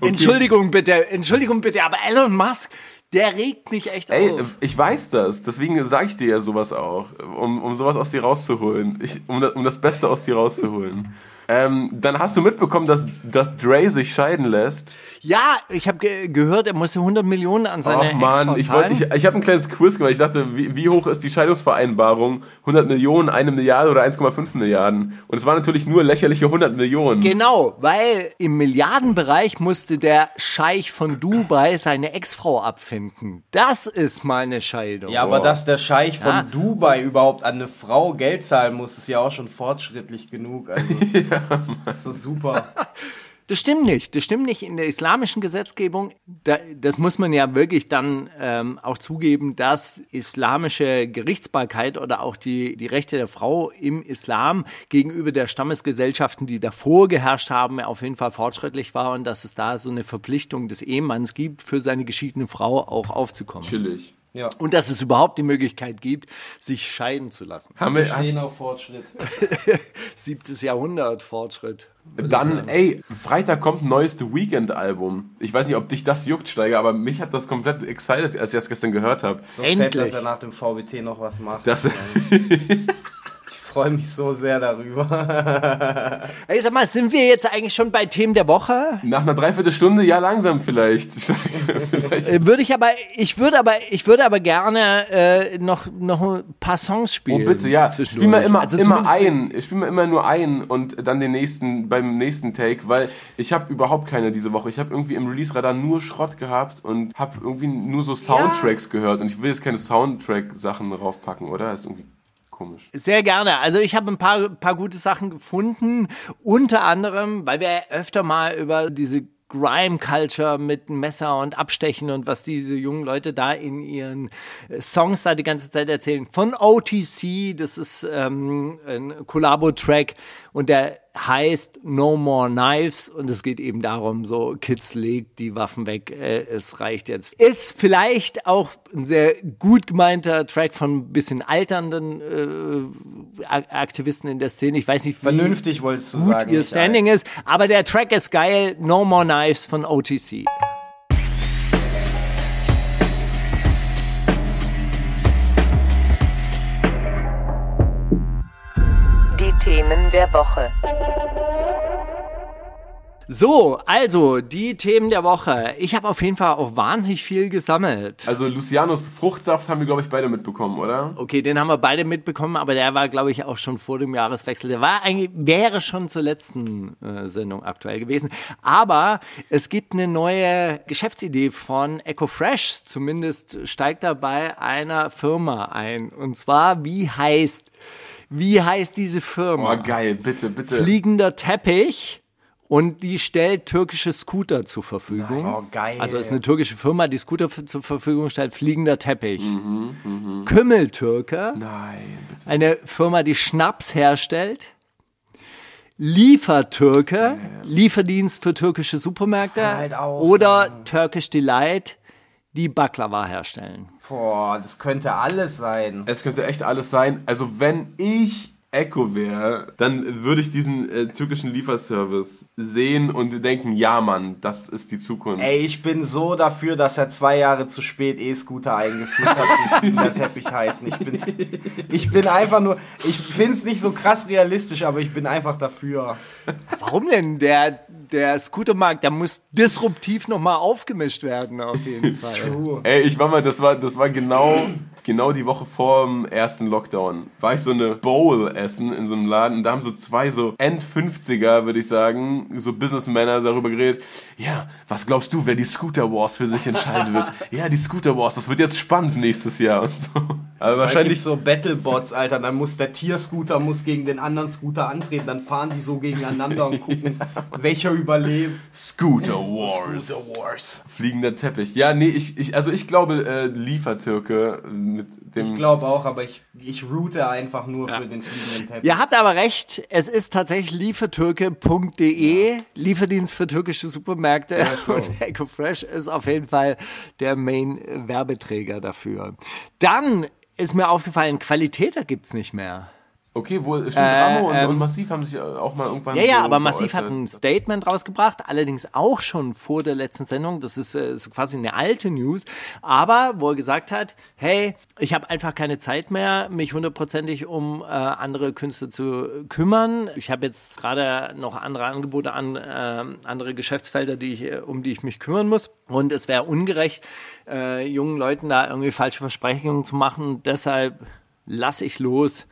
Entschuldigung bitte, Entschuldigung bitte, aber Elon Musk, der regt mich echt Ey, auf. ich weiß das, deswegen sage ich dir ja sowas auch, um, um sowas aus dir rauszuholen, ich, um, das, um das Beste aus dir rauszuholen. Ähm, dann hast du mitbekommen, dass, dass Dre sich scheiden lässt. Ja, ich habe ge gehört, er musste 100 Millionen an seine Ach man, Ex-Frau ich, wollt- zahlen. ich, ich habe ein kleines Quiz gemacht. Ich dachte, wie, wie hoch ist die Scheidungsvereinbarung? 100 Millionen, eine Milliarde oder 1,5 Milliarden? Und es waren natürlich nur lächerliche 100 Millionen. Genau, weil im Milliardenbereich musste der Scheich von Dubai seine Ex-Frau abfinden. Das ist mal eine Scheidung. Ja, aber dass der Scheich von Ja. Dubai überhaupt an eine Frau Geld zahlen muss, ist ja auch schon fortschrittlich genug. Also, das ist so super. Das stimmt nicht. Das stimmt nicht in der islamischen Gesetzgebung. Da, das muss man ja wirklich dann ähm, auch zugeben, dass islamische Gerichtsbarkeit oder auch die, die Rechte der Frau im Islam gegenüber der Stammesgesellschaften, die davor geherrscht haben, auf jeden Fall fortschrittlich war und dass es da so eine Verpflichtung des Ehemanns gibt, für seine geschiedene Frau auch aufzukommen. Chillig. Ja. Und dass es überhaupt die Möglichkeit gibt, sich scheiden zu lassen. Haben wir, stehen auf Fortschritt. Siebtes Jahrhundert Fortschritt. dann, ey, Freitag kommt ein neues The Weekend-Album. Ich weiß nicht, ob dich das juckt, Steiger, aber mich hat das komplett excited, als ich das gestern gehört habe. So fett, Endlich. dass er nach dem VBT noch was macht. Das, freue mich so sehr darüber. Hey, sag mal, sind wir jetzt eigentlich schon bei Themen der Woche? nach einer Dreiviertelstunde, ja, langsam vielleicht. vielleicht. Äh, Würde ich aber, ich würde aber, ich würde aber gerne äh, noch, noch ein paar Songs Oh, spielen. bitte, ja. zwischendurch. Spiel mal immer, Also immer zumindest- ein. Spiel mal immer nur ein und dann den nächsten, beim nächsten Take, weil ich habe überhaupt keine diese Woche. Ich habe irgendwie im Release-Radar nur Schrott gehabt und habe irgendwie nur so Soundtracks gehört und ich will jetzt keine Soundtrack-Sachen draufpacken, oder? Das ist irgendwie komisch. Sehr gerne. Also ich habe ein paar, paar gute Sachen gefunden. Unter anderem, weil wir öfter mal über diese Grime-Culture mit Messer und Abstechen und was diese jungen Leute da in ihren äh, Songs da die ganze Zeit erzählen. Von OTC, das ist ähm, ein Collabo-Track und der heißt No More Knives und es geht eben darum, so Kids legt die Waffen weg, äh, es reicht jetzt. Ist vielleicht auch ein sehr gut gemeinter Track von ein bisschen alternden äh, Ak- Aktivisten in der Szene. Ich weiß nicht, wie Vernünftig wolltest du gut sagen. ihr. Standing ist, aber der Track ist geil. No More Knives von OTC. Themen der Woche. So, also die Themen der Woche. Ich habe auf jeden Fall auch wahnsinnig viel gesammelt. Also Lucianos Fruchtsaft haben wir, glaube ich, beide mitbekommen, oder? Okay, den haben wir beide mitbekommen, aber der war, glaube ich, auch schon vor dem Jahreswechsel. Der war eigentlich, wäre schon zur letzten äh, Sendung aktuell gewesen. Aber es gibt eine neue Geschäftsidee von EcoFresh. Zumindest steigt da bei einer Firma ein. Und zwar, wie heißt, wie heißt diese Firma? Oh, geil, bitte, bitte. Fliegender Teppich. Und die stellt türkische Scooter zur Verfügung. Oh, geil. Also ist eine türkische Firma, die Scooter zur Verfügung stellt. Fliegender Teppich. Mhm, Kümmeltürke. Nein, bitte. Eine Firma, die Schnaps herstellt. Liefertürke, Lieferdienst für türkische Supermärkte halt auch oder. Turkish Delight, die Baklava herstellen. Boah, das könnte alles sein. Es könnte echt alles sein. Also wenn ich Echo wäre, dann würde ich diesen äh, türkischen Lieferservice sehen und denken, ja Mann, das ist die Zukunft. Ey, ich bin so dafür, dass er zwei Jahre zu spät E-Scooter eingeführt hat, die der Teppich heißen. Ich bin, ich bin einfach nur, ich finde es nicht so krass realistisch, aber ich bin einfach dafür. Warum denn? Der, der Scootermarkt, der muss disruptiv nochmal aufgemischt werden, auf jeden Fall. Ey, ich war mal, das war, das war genau, genau die Woche vor dem ersten Lockdown. War ich so eine Bowl essen in so einem Laden und da haben so zwei so End-50er, würde ich sagen, so Businessmänner darüber geredet. Ja, was glaubst du, wer die Scooter Wars für sich entscheiden wird? Ja, die Scooter Wars, das wird jetzt spannend nächstes Jahr und so. Aber Wahrscheinlich wahrscheinlich so Battlebots, Alter. Dann muss der Tierscooter muss gegen den anderen Scooter antreten. Dann fahren die so gegeneinander und gucken, welcher überlebt. Scooter Wars. Scooter Wars. Fliegender Teppich. Ja, nee, ich, ich also ich glaube äh, Liefertürke mit dem Ich glaube auch, aber ich, ich route einfach nur für den fliegenden Teppich. Ihr habt aber recht, es ist tatsächlich liefertürke.de, Lieferdienst für türkische Supermärkte und EcoFresh ist auf jeden Fall der Main-Werbeträger dafür. Dann ist mir aufgefallen, Qualitäter gibt's nicht mehr. Okay, wo stimmt Äh, Ramo und, ähm, und Massiv haben sich auch mal irgendwann Ja, ja, so aber Massiv hat ein Statement rausgebracht, allerdings auch schon vor der letzten Sendung. Das ist äh, so quasi eine alte News. Aber wo er gesagt hat, hey, ich habe einfach keine Zeit mehr, mich hundertprozentig um äh, andere Künstler zu kümmern. Ich habe jetzt gerade noch andere Angebote an äh, andere Geschäftsfelder, die ich, äh, um die ich mich kümmern muss. Und es wäre ungerecht, äh, jungen Leuten da irgendwie falsche Versprechungen zu machen. Deshalb lasse ich los.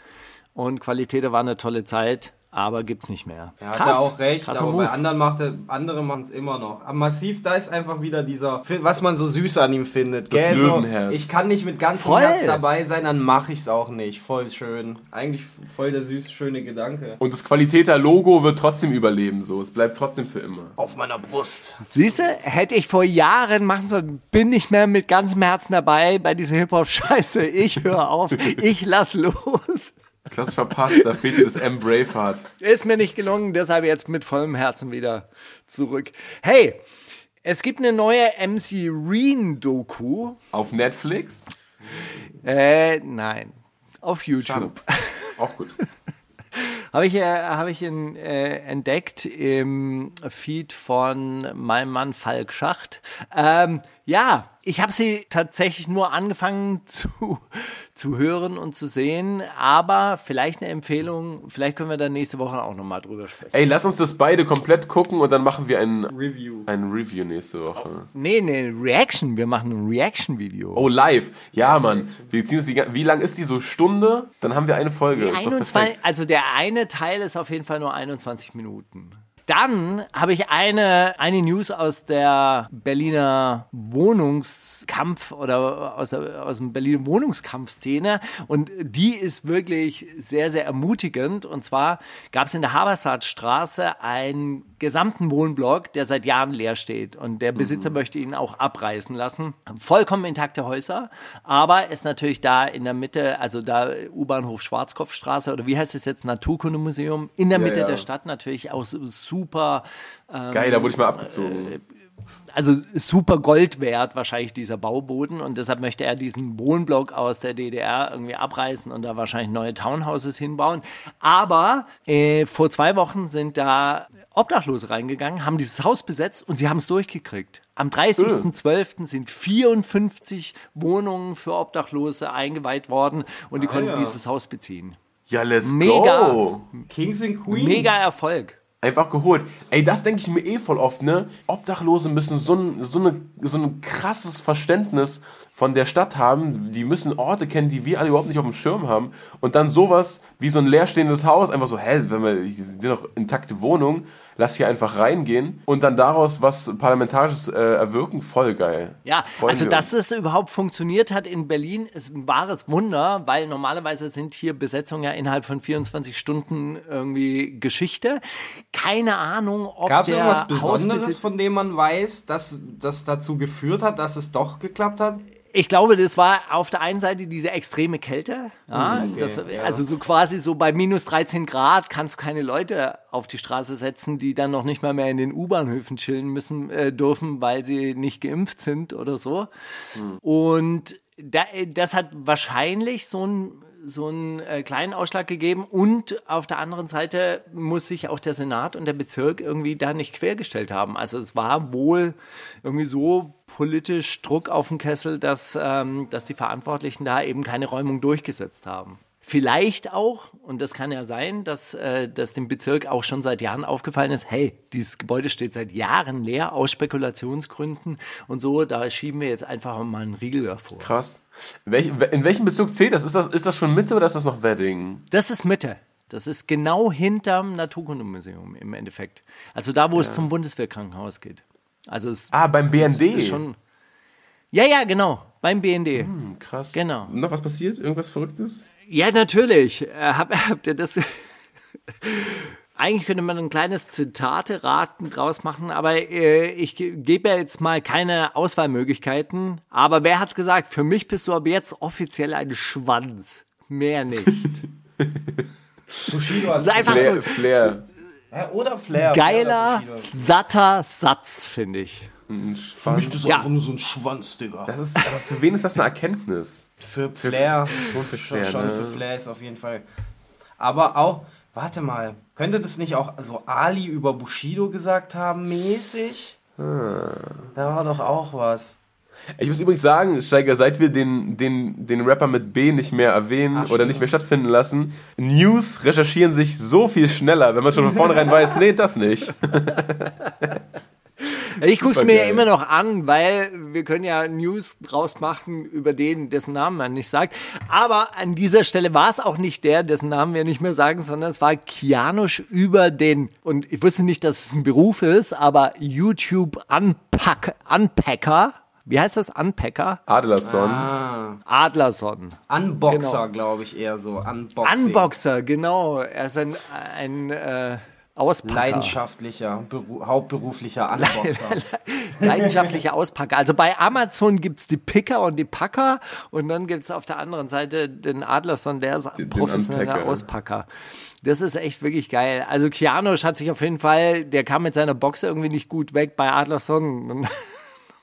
Und Qualität war eine tolle Zeit, aber gibt's nicht mehr. Er hat ja auch recht, Krasser aber Move. bei anderen macht er, andere machen es immer noch. Aber massiv, da ist einfach wieder dieser, was man so süß an ihm findet. Das gell? So, Löwenherz. ich kann nicht mit ganzem Voll. Herz dabei sein, dann mache ich es auch nicht. Voll schön. Eigentlich voll der süße, schöne Gedanke. Und das Qualitäter-Logo wird trotzdem überleben, so. Es bleibt trotzdem für immer. Auf meiner Brust. Siehste, hätte ich vor Jahren machen sollen, bin nicht mehr mit ganzem Herzen dabei bei dieser Hip-Hop-Scheiße. Ich höre auf, ich lass los. Klassisch verpasst, da fehlt dir das M. Braveheart. Ist mir nicht gelungen, deshalb jetzt mit vollem Herzen wieder zurück. Hey, es gibt eine neue MC Reen-Doku. Auf Netflix? Äh, nein. Auf YouTube. Auch gut. Habe ich, äh, hab ich in, äh, entdeckt im Feed von meinem Mann Falk Schacht. Ähm, ja, ich habe sie tatsächlich nur angefangen zu, zu hören und zu sehen, aber vielleicht eine Empfehlung, vielleicht können wir da nächste Woche auch nochmal drüber sprechen. Ey, lass uns das beide komplett gucken und dann machen wir ein, Review. ein Review nächste Woche. Nee, eine Reaction, wir machen ein Reaction-Video. Oh, live. Ja, Mann. Wir ziehen die, wie lang ist die so? Stunde? Dann haben wir eine Folge. Ist doch 21, perfekt. also der eine Teil ist auf jeden Fall nur 21 Minuten. Dann habe ich eine, eine News aus der Berliner Wohnungskampf oder aus, der, aus dem Berliner Wohnungskampfszene und die ist wirklich sehr, sehr ermutigend. Und zwar gab es in der Habersaatstraße einen gesamten Wohnblock, der seit Jahren leer steht und der Besitzer möchte ihn auch abreißen lassen. Vollkommen intakte Häuser, aber ist natürlich da in der Mitte, also da U-Bahnhof Schwarzkopfstraße oder wie heißt es jetzt, Naturkundemuseum, in der Mitte ja. der Stadt natürlich auch so super Geil, da wurde ich mal abgezogen. also super Gold wert wahrscheinlich dieser Bauboden und deshalb möchte er diesen Wohnblock aus der DDR irgendwie abreißen und da wahrscheinlich neue Townhouses hinbauen. Aber äh, vor zwei Wochen sind da Obdachlose reingegangen, haben dieses Haus besetzt und sie haben es durchgekriegt. Am 30.12. sind 54 Wohnungen für Obdachlose eingeweiht worden und die konnten ja. dieses Haus beziehen. Ja, let's Mega. go. Kings and Queens. Mega Erfolg. Einfach geholt. Ey, das denke ich mir eh voll oft, ne? Obdachlose müssen so ein, so, eine, so ein krasses Verständnis von der Stadt haben. Die müssen Orte kennen, die wir alle überhaupt nicht auf dem Schirm haben. Und dann sowas wie so ein leerstehendes Haus, einfach so, hä, wenn wir, hier sind doch intakte Wohnungen, lass hier einfach reingehen und dann daraus was Parlamentarisches äh, erwirken, voll geil. Ja, Freuen also dass das überhaupt funktioniert hat in Berlin, ist ein wahres Wunder, weil normalerweise sind hier Besetzungen ja innerhalb von 24 Stunden irgendwie Geschichte. Keine Ahnung, ob Gab es irgendwas Besonderes, von dem man weiß, dass das dazu geführt hat, dass es doch geklappt hat? Ich glaube, das war auf der einen Seite diese extreme Kälte. Ja, das, also so quasi so bei minus 13 Grad kannst du keine Leute auf die Straße setzen, die dann noch nicht mal mehr in den U-Bahnhöfen chillen müssen äh, dürfen, weil sie nicht geimpft sind oder so. Und da, das hat wahrscheinlich so ein so einen äh, kleinen Ausschlag gegeben und auf der anderen Seite muss sich auch der Senat und der Bezirk irgendwie da nicht quergestellt haben. Also es war wohl irgendwie so politisch Druck auf den Kessel, dass, ähm, dass die Verantwortlichen da eben keine Räumung durchgesetzt haben. Vielleicht auch, und das kann ja sein, dass, äh, dass dem Bezirk auch schon seit Jahren aufgefallen ist, hey, dieses Gebäude steht seit Jahren leer aus Spekulationsgründen und so, da schieben wir jetzt einfach mal einen Riegel davor. Krass. In, welch, in welchem Bezirk zählt das? Ist, das? ist das schon Mitte oder ist das noch Wedding? Das ist Mitte. Das ist genau hinterm Naturkundemuseum im Endeffekt. Also da, wo es zum Bundeswehrkrankenhaus geht. Also es Ah, beim BND. ist schon. Ja, ja, genau. Beim BND. Hm, krass. Genau. Noch was passiert? Irgendwas Verrücktes? Ja, natürlich. Äh, Hab, habt ihr das? Eigentlich könnte man ein kleines Zitate-Raten draus machen, aber äh, ich ge gebe ja jetzt mal keine Auswahlmöglichkeiten. Aber wer hat's gesagt? Für mich bist du ab jetzt offiziell ein Schwanz. Mehr nicht. Bushido Das ist einfach Flair. so Flair. Ja, oder Flair. geiler, satter Satz, finde ich. Ein Für mich Schwanz. bist du Ja. einfach nur so ein Schwanz, Digga. Das ist, aber für wen ist das eine Erkenntnis? Für Flair. schon für Flair, Schon, schon ne? für Flair ist auf jeden Fall. Aber auch, warte mal, könnte das nicht auch so Ali über Bushido gesagt haben, mäßig? Ah. Da war doch auch was. Ich muss übrigens sagen, Steiger, seit wir den, den, den Rapper mit B nicht mehr erwähnen Ach, oder nicht mehr stattfinden lassen, News recherchieren sich so viel schneller, wenn man schon von vornherein weiß, nee, das nicht. Ich gucke es mir ja immer noch an, weil wir können ja News draus machen über den, dessen Namen man nicht sagt. Aber an dieser Stelle war es auch nicht der, dessen Namen wir nicht mehr sagen, sondern es war Kianusch über den, und ich wusste nicht, dass es ein Beruf ist, aber YouTube Unpack, Unpacker. Wie heißt das? Unpacker? Adlerson. Ah, Adlerson. Unboxer, Genau. glaube ich, eher so. Unboxing. Unboxer, genau. Er ist ein, ein äh, Auspacker. Leidenschaftlicher, beru hauptberuflicher Unboxer. leidenschaftlicher Auspacker. Also bei Amazon gibt's die Picker und die Packer und dann gibt's auf der anderen Seite den Adlerson, der ist ein Den professioneller Unpacker. Auspacker. Das ist echt wirklich geil. Also Kianosch hat sich auf jeden Fall, der kam mit seiner Box irgendwie nicht gut weg bei Adlerson.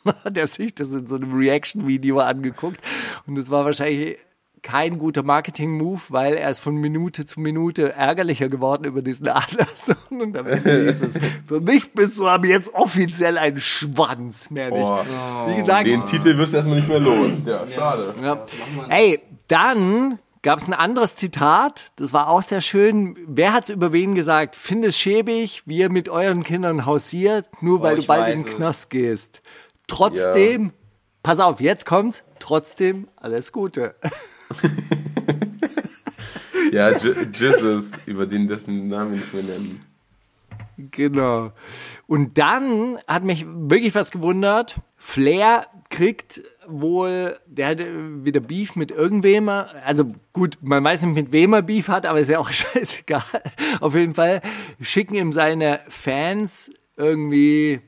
Dann hat er sich das in so einem Reaction-Video angeguckt und das war wahrscheinlich kein guter Marketing-Move, weil er ist von Minute zu Minute ärgerlicher geworden über diesen Adlerson und am Ende ist es, für mich bist du aber jetzt offiziell ein Schwanz, mehr nicht. Oh, Wie gesagt, den Titel wirst du erstmal nicht mehr los. Ja, schade. ja. ey, dann gab es ein anderes Zitat, das war auch sehr schön. Wer hat's über wen gesagt? Find es schäbig, wie ihr mit euren Kindern hausiert, nur weil Oh, du bald in den es. Knast gehst. Trotzdem, pass auf, jetzt kommt's, trotzdem alles Gute. Ja, Jesus, über den dessen Namen nicht mehr nennen. Genau. Und dann hat mich wirklich was gewundert. Flair kriegt wohl, der hat wieder Beef mit irgendwem. Also gut, man weiß nicht, mit wem er Beef hat, aber ist ja auch scheißegal. Auf jeden Fall schicken ihm seine Fans irgendwie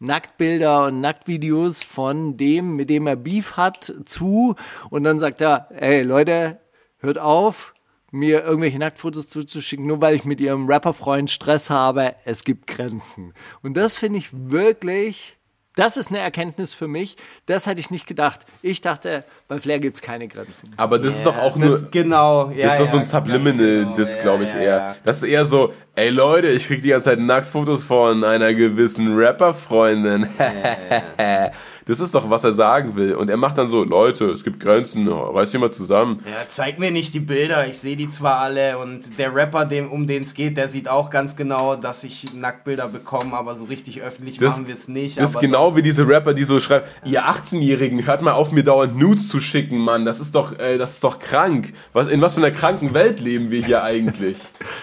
Nacktbilder und Nacktvideos von dem, mit dem er Beef hat, zu. Und dann sagt er, ey Leute, hört auf, mir irgendwelche Nacktfotos zuzuschicken, nur weil ich mit ihrem Rapperfreund Stress habe. Es gibt Grenzen. Und das finde ich wirklich, das ist eine Erkenntnis für mich. Das hätte ich nicht gedacht. Ich dachte, bei Flair gibt es keine Grenzen. Aber das ist doch auch nur. Das, genau. Ja, Das ist doch so ein ja, Subliminal, ganz das genau. glaube ich Ja, eher. ja. Das ist eher so, ey Leute, ich krieg die ganze Zeit Nacktfotos von einer gewissen Rapper-Freundin. das ist doch, was er sagen will. Und er macht dann so, Leute, es gibt Grenzen, reiß dich mal zusammen. Ja, zeig mir nicht die Bilder, ich sehe die zwar alle und der Rapper, dem, um den es geht, der sieht auch ganz genau, dass ich Nacktbilder bekomme, aber so richtig öffentlich Das, machen wir es nicht. das ist genau wie diese Rapper, die so schreiben, ihr 18-Jährigen, hört mal auf, mir dauernd Nudes zu schicken, Mann. Das ist doch, äh, das ist doch krank. Was, in was für einer kranken Welt leben wir hier eigentlich?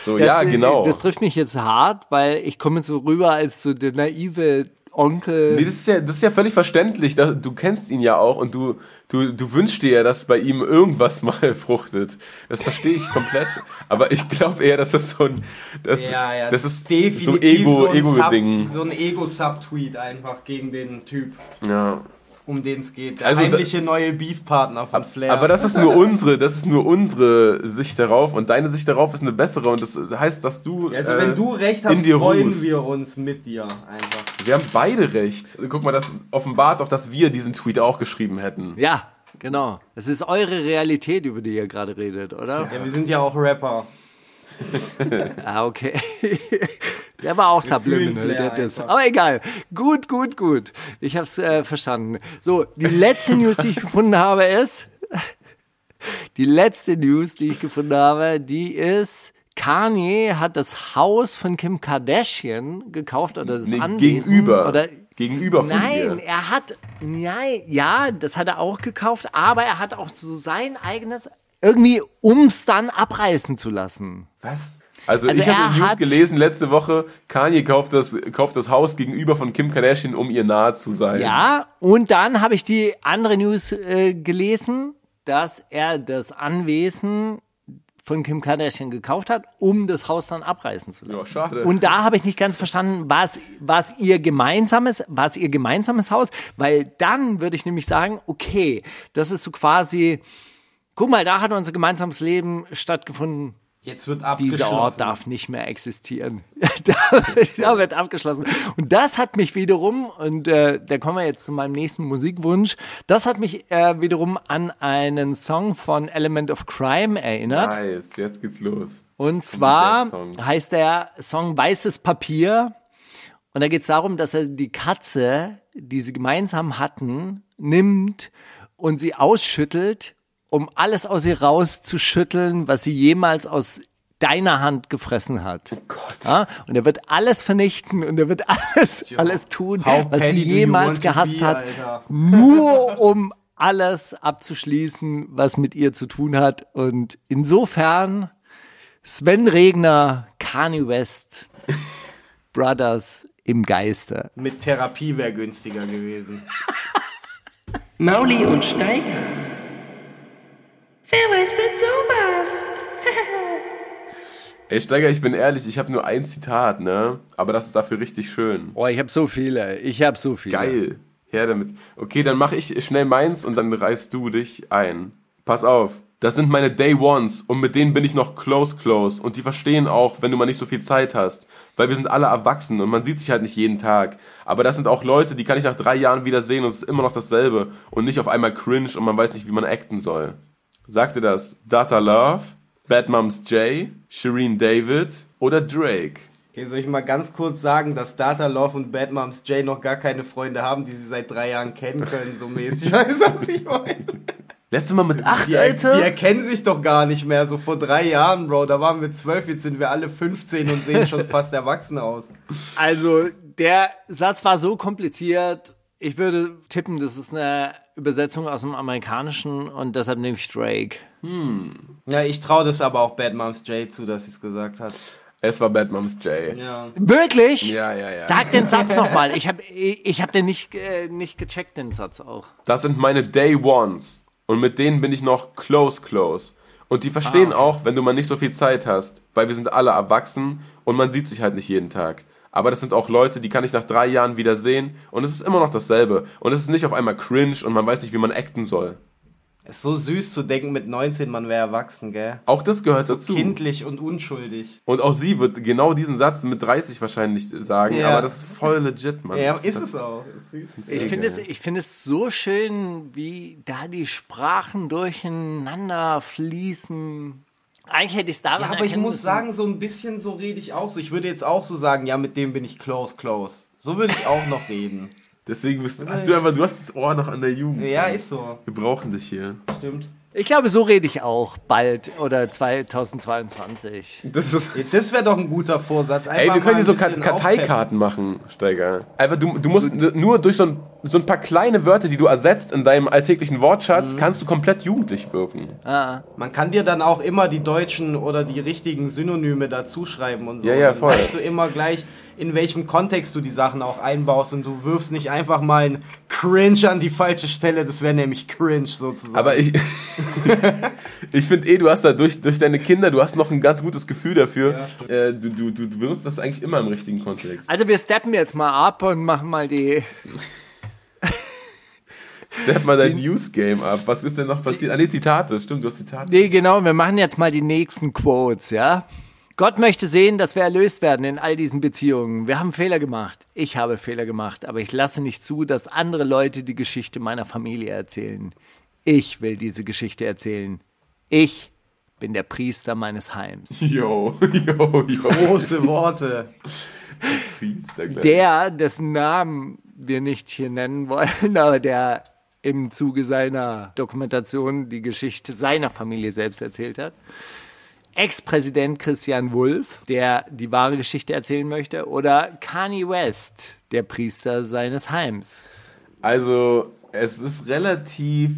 So, Das, ja, genau. Das trifft mich jetzt hart, weil ich komme so rüber als so der naive Onkel. Nee, das ist ja, das ist ja völlig verständlich. Du kennst ihn ja auch und du, du, du wünschst dir ja, dass bei ihm irgendwas mal fruchtet. Das verstehe ich komplett. Aber ich glaube eher, dass das so ein, das, Ja, ja, das ist definitiv so Ego, ein Ego-Ding. So ein Ego-Subtweet einfach gegen den Typ. Ja. Um den es geht. Der Also heimliche neue Beef-Partner von Flair. Aber das ist nur unsere, das ist nur unsere Sicht darauf und deine Sicht darauf ist eine bessere und das heißt, dass du. also äh, wenn du recht in hast, dir freuen ruhst. wir uns mit dir einfach. Wir haben beide recht. Guck mal, das offenbart doch, dass wir diesen Tweet auch geschrieben hätten. Ja, genau. Es ist eure Realität, über die ihr gerade redet, oder? Ja, wir sind ja auch Rapper. Ah, okay. Der war auch subliminal. Der, das, einfach. aber egal. Gut, gut, gut. Ich hab's äh, verstanden. So, die letzte News, die ich gefunden habe, ist. Die letzte News, die ich gefunden habe, die ist. Kanye hat das Haus von Kim Kardashian gekauft oder das Nee, Anwesen. gegenüber. Oder gegenüber von Nein, dir. er hat, nein, ja, das hat er auch gekauft, aber er hat auch so sein eigenes, irgendwie, ums dann abreißen zu lassen. Was? Also, Also ich habe in News gelesen letzte Woche, Kanye kauft das, kauft das Haus gegenüber von Kim Kardashian, um ihr nahe zu sein. Ja, und dann habe ich die andere News äh, gelesen, dass er das Anwesen von Kim Kardashian gekauft hat, um das Haus dann abreißen zu lassen. Ja, schade. Und da habe ich nicht ganz verstanden, was was ihr gemeinsames, was ihr gemeinsames Haus, weil dann würde ich nämlich sagen, okay, das ist so quasi, guck mal, da hat unser gemeinsames Leben stattgefunden. Jetzt wird abgeschlossen. Dieser Ort darf nicht mehr existieren. da, da wird abgeschlossen. Und das hat mich wiederum, und äh, da kommen wir jetzt zu meinem nächsten Musikwunsch, das hat mich äh, wiederum an einen Song von Element of Crime erinnert. Nice, jetzt geht's los. Und zwar heißt der Song Weißes Papier. Und da geht es darum, dass er die Katze, die sie gemeinsam hatten, nimmt und sie ausschüttelt, um alles aus ihr rauszuschütteln, was sie jemals aus deiner Hand gefressen hat. Oh Gott. Ja? Und er wird alles vernichten und er wird alles, alles tun, How was sie jemals gehasst be, hat, Alter? nur um alles abzuschließen, was mit ihr zu tun hat. Und insofern Sven Regner, Kanye West, Brothers im Geiste. Mit Therapie wäre günstiger gewesen. Mauli und Steiger. Wer weiß denn sowas? Ey, Steiger, ich bin ehrlich, ich habe nur ein Zitat, ne? Aber das ist dafür richtig schön. Oh, ich habe so viele. Ich habe so viele. Geil. Her damit. Okay, dann mache ich schnell meins und dann reißt du dich ein. Pass auf. Das sind meine Day Ones und mit denen bin ich noch close close und die verstehen auch, wenn du mal nicht so viel Zeit hast, weil wir sind alle erwachsen und man sieht sich halt nicht jeden Tag. Aber das sind auch Leute, die kann ich nach drei Jahren wieder sehen und es ist immer noch dasselbe und nicht auf einmal cringe und man weiß nicht, wie man acten soll. Sagte das Data Love, Bad Moms J, Shireen David oder Drake? Okay, soll ich mal ganz kurz sagen, dass Data Love und Bad Moms J noch gar keine Freunde haben, die sie seit drei Jahren kennen können, so mäßig. Weißt du, was ich meine? Letztes Mal mit acht, Die, Alter. die erkennen sich doch gar nicht mehr. So vor drei Jahren, Bro, da waren wir zwölf, jetzt sind wir alle 15 und sehen schon fast erwachsen aus. Also, der Satz war so kompliziert. Ich würde tippen, das ist eine Übersetzung aus dem Amerikanischen und deshalb nehme ich Drake. Ja, ich traue das aber auch Bad Moms J zu, dass sie es gesagt hat. Es war Bad Moms J. Ja. Wirklich? Ja, ja, ja. Sag den Satz nochmal. Ich habe ich hab den nicht, äh, nicht gecheckt, den Satz auch. Das sind meine Day Ones. Und mit denen bin ich noch close, close. Und die verstehen auch, wenn du mal nicht so viel Zeit hast, weil wir sind alle erwachsen und man sieht sich halt nicht jeden Tag. Aber das sind auch Leute, die kann ich nach drei Jahren wieder sehen und es ist immer noch dasselbe. Und es ist nicht auf einmal cringe und man weiß nicht, wie man acten soll. Ist so süß zu denken mit 19, man wäre erwachsen, gell? Auch das gehört So dazu. kindlich und unschuldig. Und auch sie wird genau diesen Satz mit 30 wahrscheinlich sagen, Ja. aber das ist voll legit, Mann. Ja, ist das- es auch. Ist süß. Ich finde es, ich finde es so schön, wie da die Sprachen durcheinander fließen. Eigentlich hätte ich es daran Ja, aber ich muss müssen. sagen, so ein bisschen so rede ich auch so. Ich würde jetzt auch so sagen, ja, mit dem bin ich close, close. So würde ich auch noch reden. Deswegen bist, hast du einfach, du hast das Ohr noch an der Jugend. Ja, ist so. Wir brauchen dich hier. Stimmt. Ich glaube, so rede ich auch bald oder 2022. Das ist. Das wäre doch ein guter Vorsatz. Ey, Einfach wir können hier so Karteikarten machen, Steiger. Einfach, du, du musst nur durch so ein, so ein paar kleine Wörter, die du ersetzt in deinem alltäglichen Wortschatz, Mhm. kannst du komplett jugendlich wirken. Man kann dir dann auch immer die deutschen oder die richtigen Synonyme dazu schreiben und so. Ja, ja, Dann voll. weißt du immer gleich, in welchem Kontext du die Sachen auch einbaust und du wirfst nicht einfach mal ein Cringe an die falsche Stelle. Das wäre nämlich cringe sozusagen. Aber ich, ich finde eh, du hast da durch, durch deine Kinder, du hast noch ein ganz gutes Gefühl dafür. äh, du, du, du, du benutzt das eigentlich immer im richtigen Kontext. Also wir steppen jetzt mal ab und machen mal die. Step mal dein News-Game ab. Was ist denn noch passiert? Ah, nee, Zitate. Stimmt, du hast Zitate. Nee, genau, wir machen jetzt mal die nächsten Quotes, ja? Gott möchte sehen, dass wir erlöst werden in all diesen Beziehungen. Wir haben Fehler gemacht. Ich habe Fehler gemacht, aber ich lasse nicht zu, dass andere Leute die Geschichte meiner Familie erzählen. Ich will diese Geschichte erzählen. Ich bin der Priester meines Heims. Yo, yo, yo. Große Worte. Priester, gleich. Der, dessen Namen wir nicht hier nennen wollen, aber der im Zuge seiner Dokumentation die Geschichte seiner Familie selbst erzählt hat. Ex-Präsident Christian Wulff, der die wahre Geschichte erzählen möchte, oder Kanye West, der Priester seines Heims. Also, es ist relativ.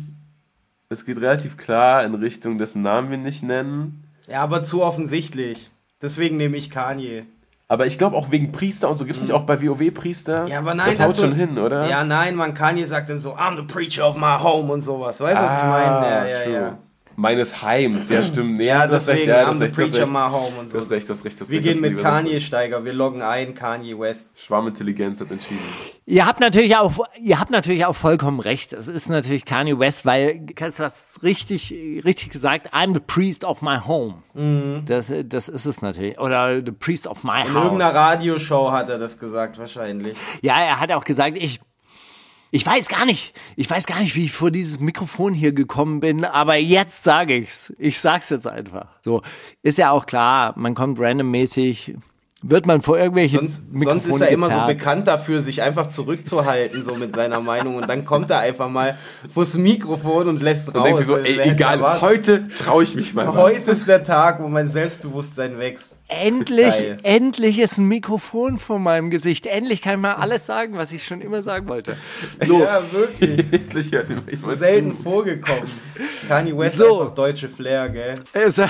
Es geht relativ klar in Richtung, dessen Namen wir nicht nennen. Ja, aber zu offensichtlich. Deswegen nehme ich Kanye. Aber ich glaube auch wegen Priester und so. Gibt es nicht auch bei WoW Priester? Ja, aber nein, das haut so- schon hin, oder? Ja, nein, man Kanye sagt dann so, I'm the preacher of my home und sowas. Weißt du, was ich meine? Ja, ja, Ah, true. ja. Meines Heims, ja stimmt. Nee, Ja, du hast recht, ja, du I'm hast the recht, hast preacher recht. my home und so. Du hast recht, du hast recht, du hast Wir recht, das gehen ist mit Kanye. Steiger, wir loggen ein, Kanye West. Schwarmintelligenz hat entschieden. Ihr habt natürlich auch, ihr habt natürlich auch vollkommen recht. Es ist natürlich Kanye West, weil du hast richtig, richtig gesagt. I'm the priest of my home. Das, das ist es natürlich. Oder the priest of my In house. irgendeiner Radioshow hat er das gesagt, wahrscheinlich. Ja, er hat auch gesagt, ich, ich weiß gar nicht, ich weiß gar nicht, wie ich vor dieses Mikrofon hier gekommen bin, aber jetzt sage ich's. Ich sag's jetzt einfach. So, ist ja auch klar, man kommt randommäßig, wird man vor irgendwelche Sonst, sonst ist er immer so bekannt dafür, sich einfach zurückzuhalten, so mit seiner Meinung. Und dann kommt er einfach mal vors Mikrofon und lässt Und raus. denkt sich so, ey, egal, erwartet? heute traue ich mich mal was. Heute ist der Tag, wo mein Selbstbewusstsein wächst. Endlich, Geil. endlich ist ein Mikrofon vor meinem Gesicht. Endlich kann ich mal alles sagen, was ich schon immer sagen wollte. So, Ja, wirklich. Endlich hört mir selten zu. vorgekommen. Kanye West So. einfach deutsche Flair, gell? ist,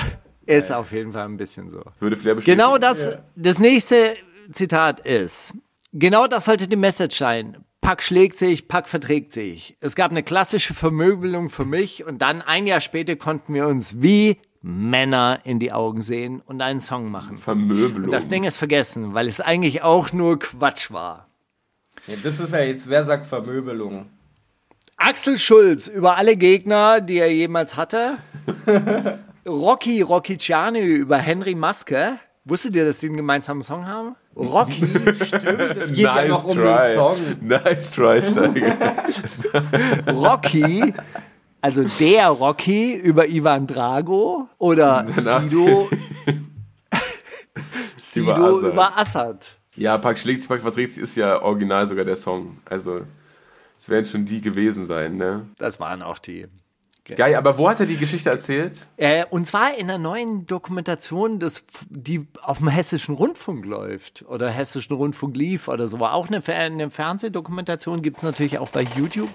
ist auf jeden Fall ein bisschen so. Würde Flair bestätigen. Genau das, das nächste Zitat ist, genau das sollte die Message sein. Pack schlägt sich, Pack verträgt sich. Es gab eine klassische Vermöbelung für mich und dann ein Jahr später konnten wir uns wie Männer in die Augen sehen und einen Song machen. Vermöbelung. Und das Ding ist vergessen, weil es eigentlich auch nur Quatsch war. Ja, das ist ja jetzt, wer sagt Vermöbelung? Axel Schulz über alle Gegner, die er jemals hatte. Rocky Rocchiciani über Henry Maske. Wusstet ihr, dass die einen gemeinsamen Song haben? Rocky Es geht ja noch um den Song. Nice try, Steiger. Rocky, also der Rocky über Ivan Drago oder Danach- Sido, Sido Assad. über Assad. Ja, Pack schlägt sich, Pack verträgt sich ist ja original sogar der Song. Also, es werden schon die gewesen sein, ne? Das waren auch die. Geil, aber wo hat er die Geschichte erzählt? Äh, und zwar in einer neuen Dokumentation, das, die auf dem Hessischen Rundfunk läuft oder Hessischen Rundfunk lief oder so. Auch eine, eine Fernsehdokumentation gibt es natürlich auch bei YouTube.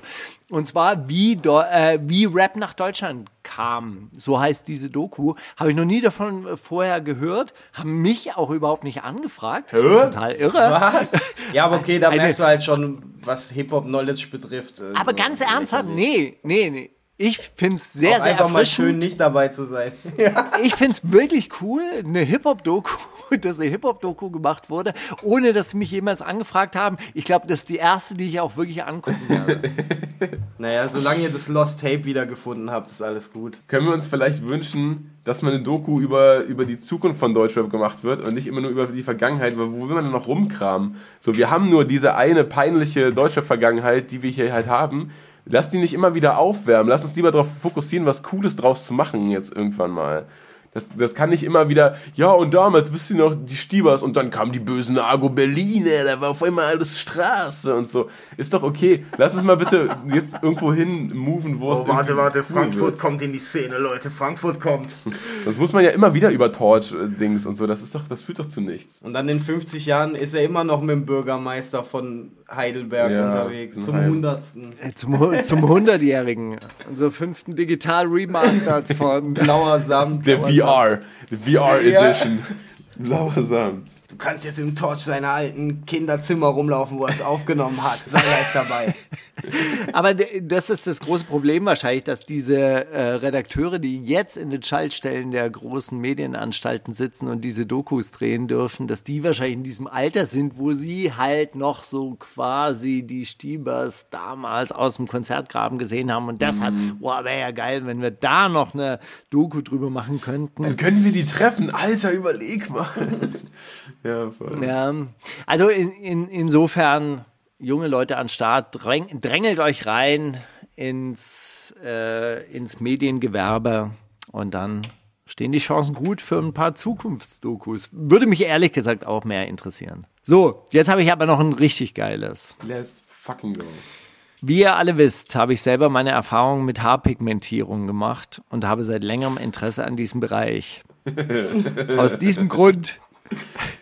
Und zwar, wie, äh, wie Rap nach Deutschland kam. So heißt diese Doku. Habe ich noch nie davon äh, vorher gehört. Haben mich auch überhaupt nicht angefragt. Total irre. Was? Ja, aber okay, da merkst du halt schon, was Hip-Hop-Knowledge betrifft. äh, Aber so ganz ernsthaft, nee, nee, nee. Ich finde es sehr, Auch sehr einfach mal schön erfrischend. nicht dabei zu sein. ich finde es wirklich cool, eine Hip-Hop-Doku, dass eine Hip-Hop-Doku gemacht wurde, ohne dass sie mich jemals angefragt haben. Ich glaube, das ist die erste, die ich auch wirklich angucken werde. Naja, solange ihr das Lost Tape wiedergefunden habt, ist alles gut. Können wir uns vielleicht wünschen, dass mal eine Doku über, über die Zukunft von Deutschrap gemacht wird und nicht immer nur über die Vergangenheit, weil wo will man denn noch rumkramen? So, wir haben nur diese eine peinliche Deutschrap-Vergangenheit, die wir hier halt haben. Lass die nicht immer wieder aufwärmen. Lass uns lieber darauf fokussieren, was Cooles draus zu machen jetzt irgendwann mal. Das, das kann nicht immer wieder, ja, und damals, wisst ihr noch, die Stiebers und dann kamen die bösen Argo Berliner, da war auf einmal alles Straße und so. Ist doch okay. Lass uns mal bitte jetzt irgendwo hin moven, wo es Oh, warte, irgendwie warte, cool Frankfurt wird. kommt in die Szene, Leute, Frankfurt kommt. Das muss man ja immer wieder über Torch-Dings und so. Das ist doch, das führt doch zu nichts. Und dann in 50 Jahren ist er immer noch mit dem Bürgermeister von Heidelberg Ja, unterwegs, zum. Hundertsten. Äh, Zum, zum 100-Jährigen. Unser fünften Digital Remastered von. Blauer Samt. Der blauer VR, die VR Ja. Edition. Blauer Samt. Du kannst jetzt im Torch seiner alten Kinderzimmer rumlaufen, wo er es aufgenommen hat. Sei live dabei. Aber das ist das große Problem wahrscheinlich, dass diese äh, Redakteure, die jetzt in den Schaltstellen der großen Medienanstalten sitzen und diese Dokus drehen dürfen, dass die wahrscheinlich in diesem Alter sind, wo sie halt noch so quasi die Stiebers damals aus dem Konzertgraben gesehen haben und deshalb, boah, wäre ja geil, wenn wir da noch eine Doku drüber machen könnten. Dann können wir die treffen. Alter, überleg mal. ja, voll. Ja, also in, in, insofern, junge Leute an Start, dräng, drängelt euch rein ins, äh, ins Mediengewerbe und dann stehen die Chancen gut für ein paar Zukunftsdokus. Würde mich ehrlich gesagt auch mehr interessieren. So, jetzt habe ich aber noch ein richtig geiles. Let's fucking go. Wie ihr alle wisst, habe ich selber meine Erfahrungen mit Haarpigmentierung gemacht und habe seit längerem Interesse an diesem Bereich. Aus diesem Grund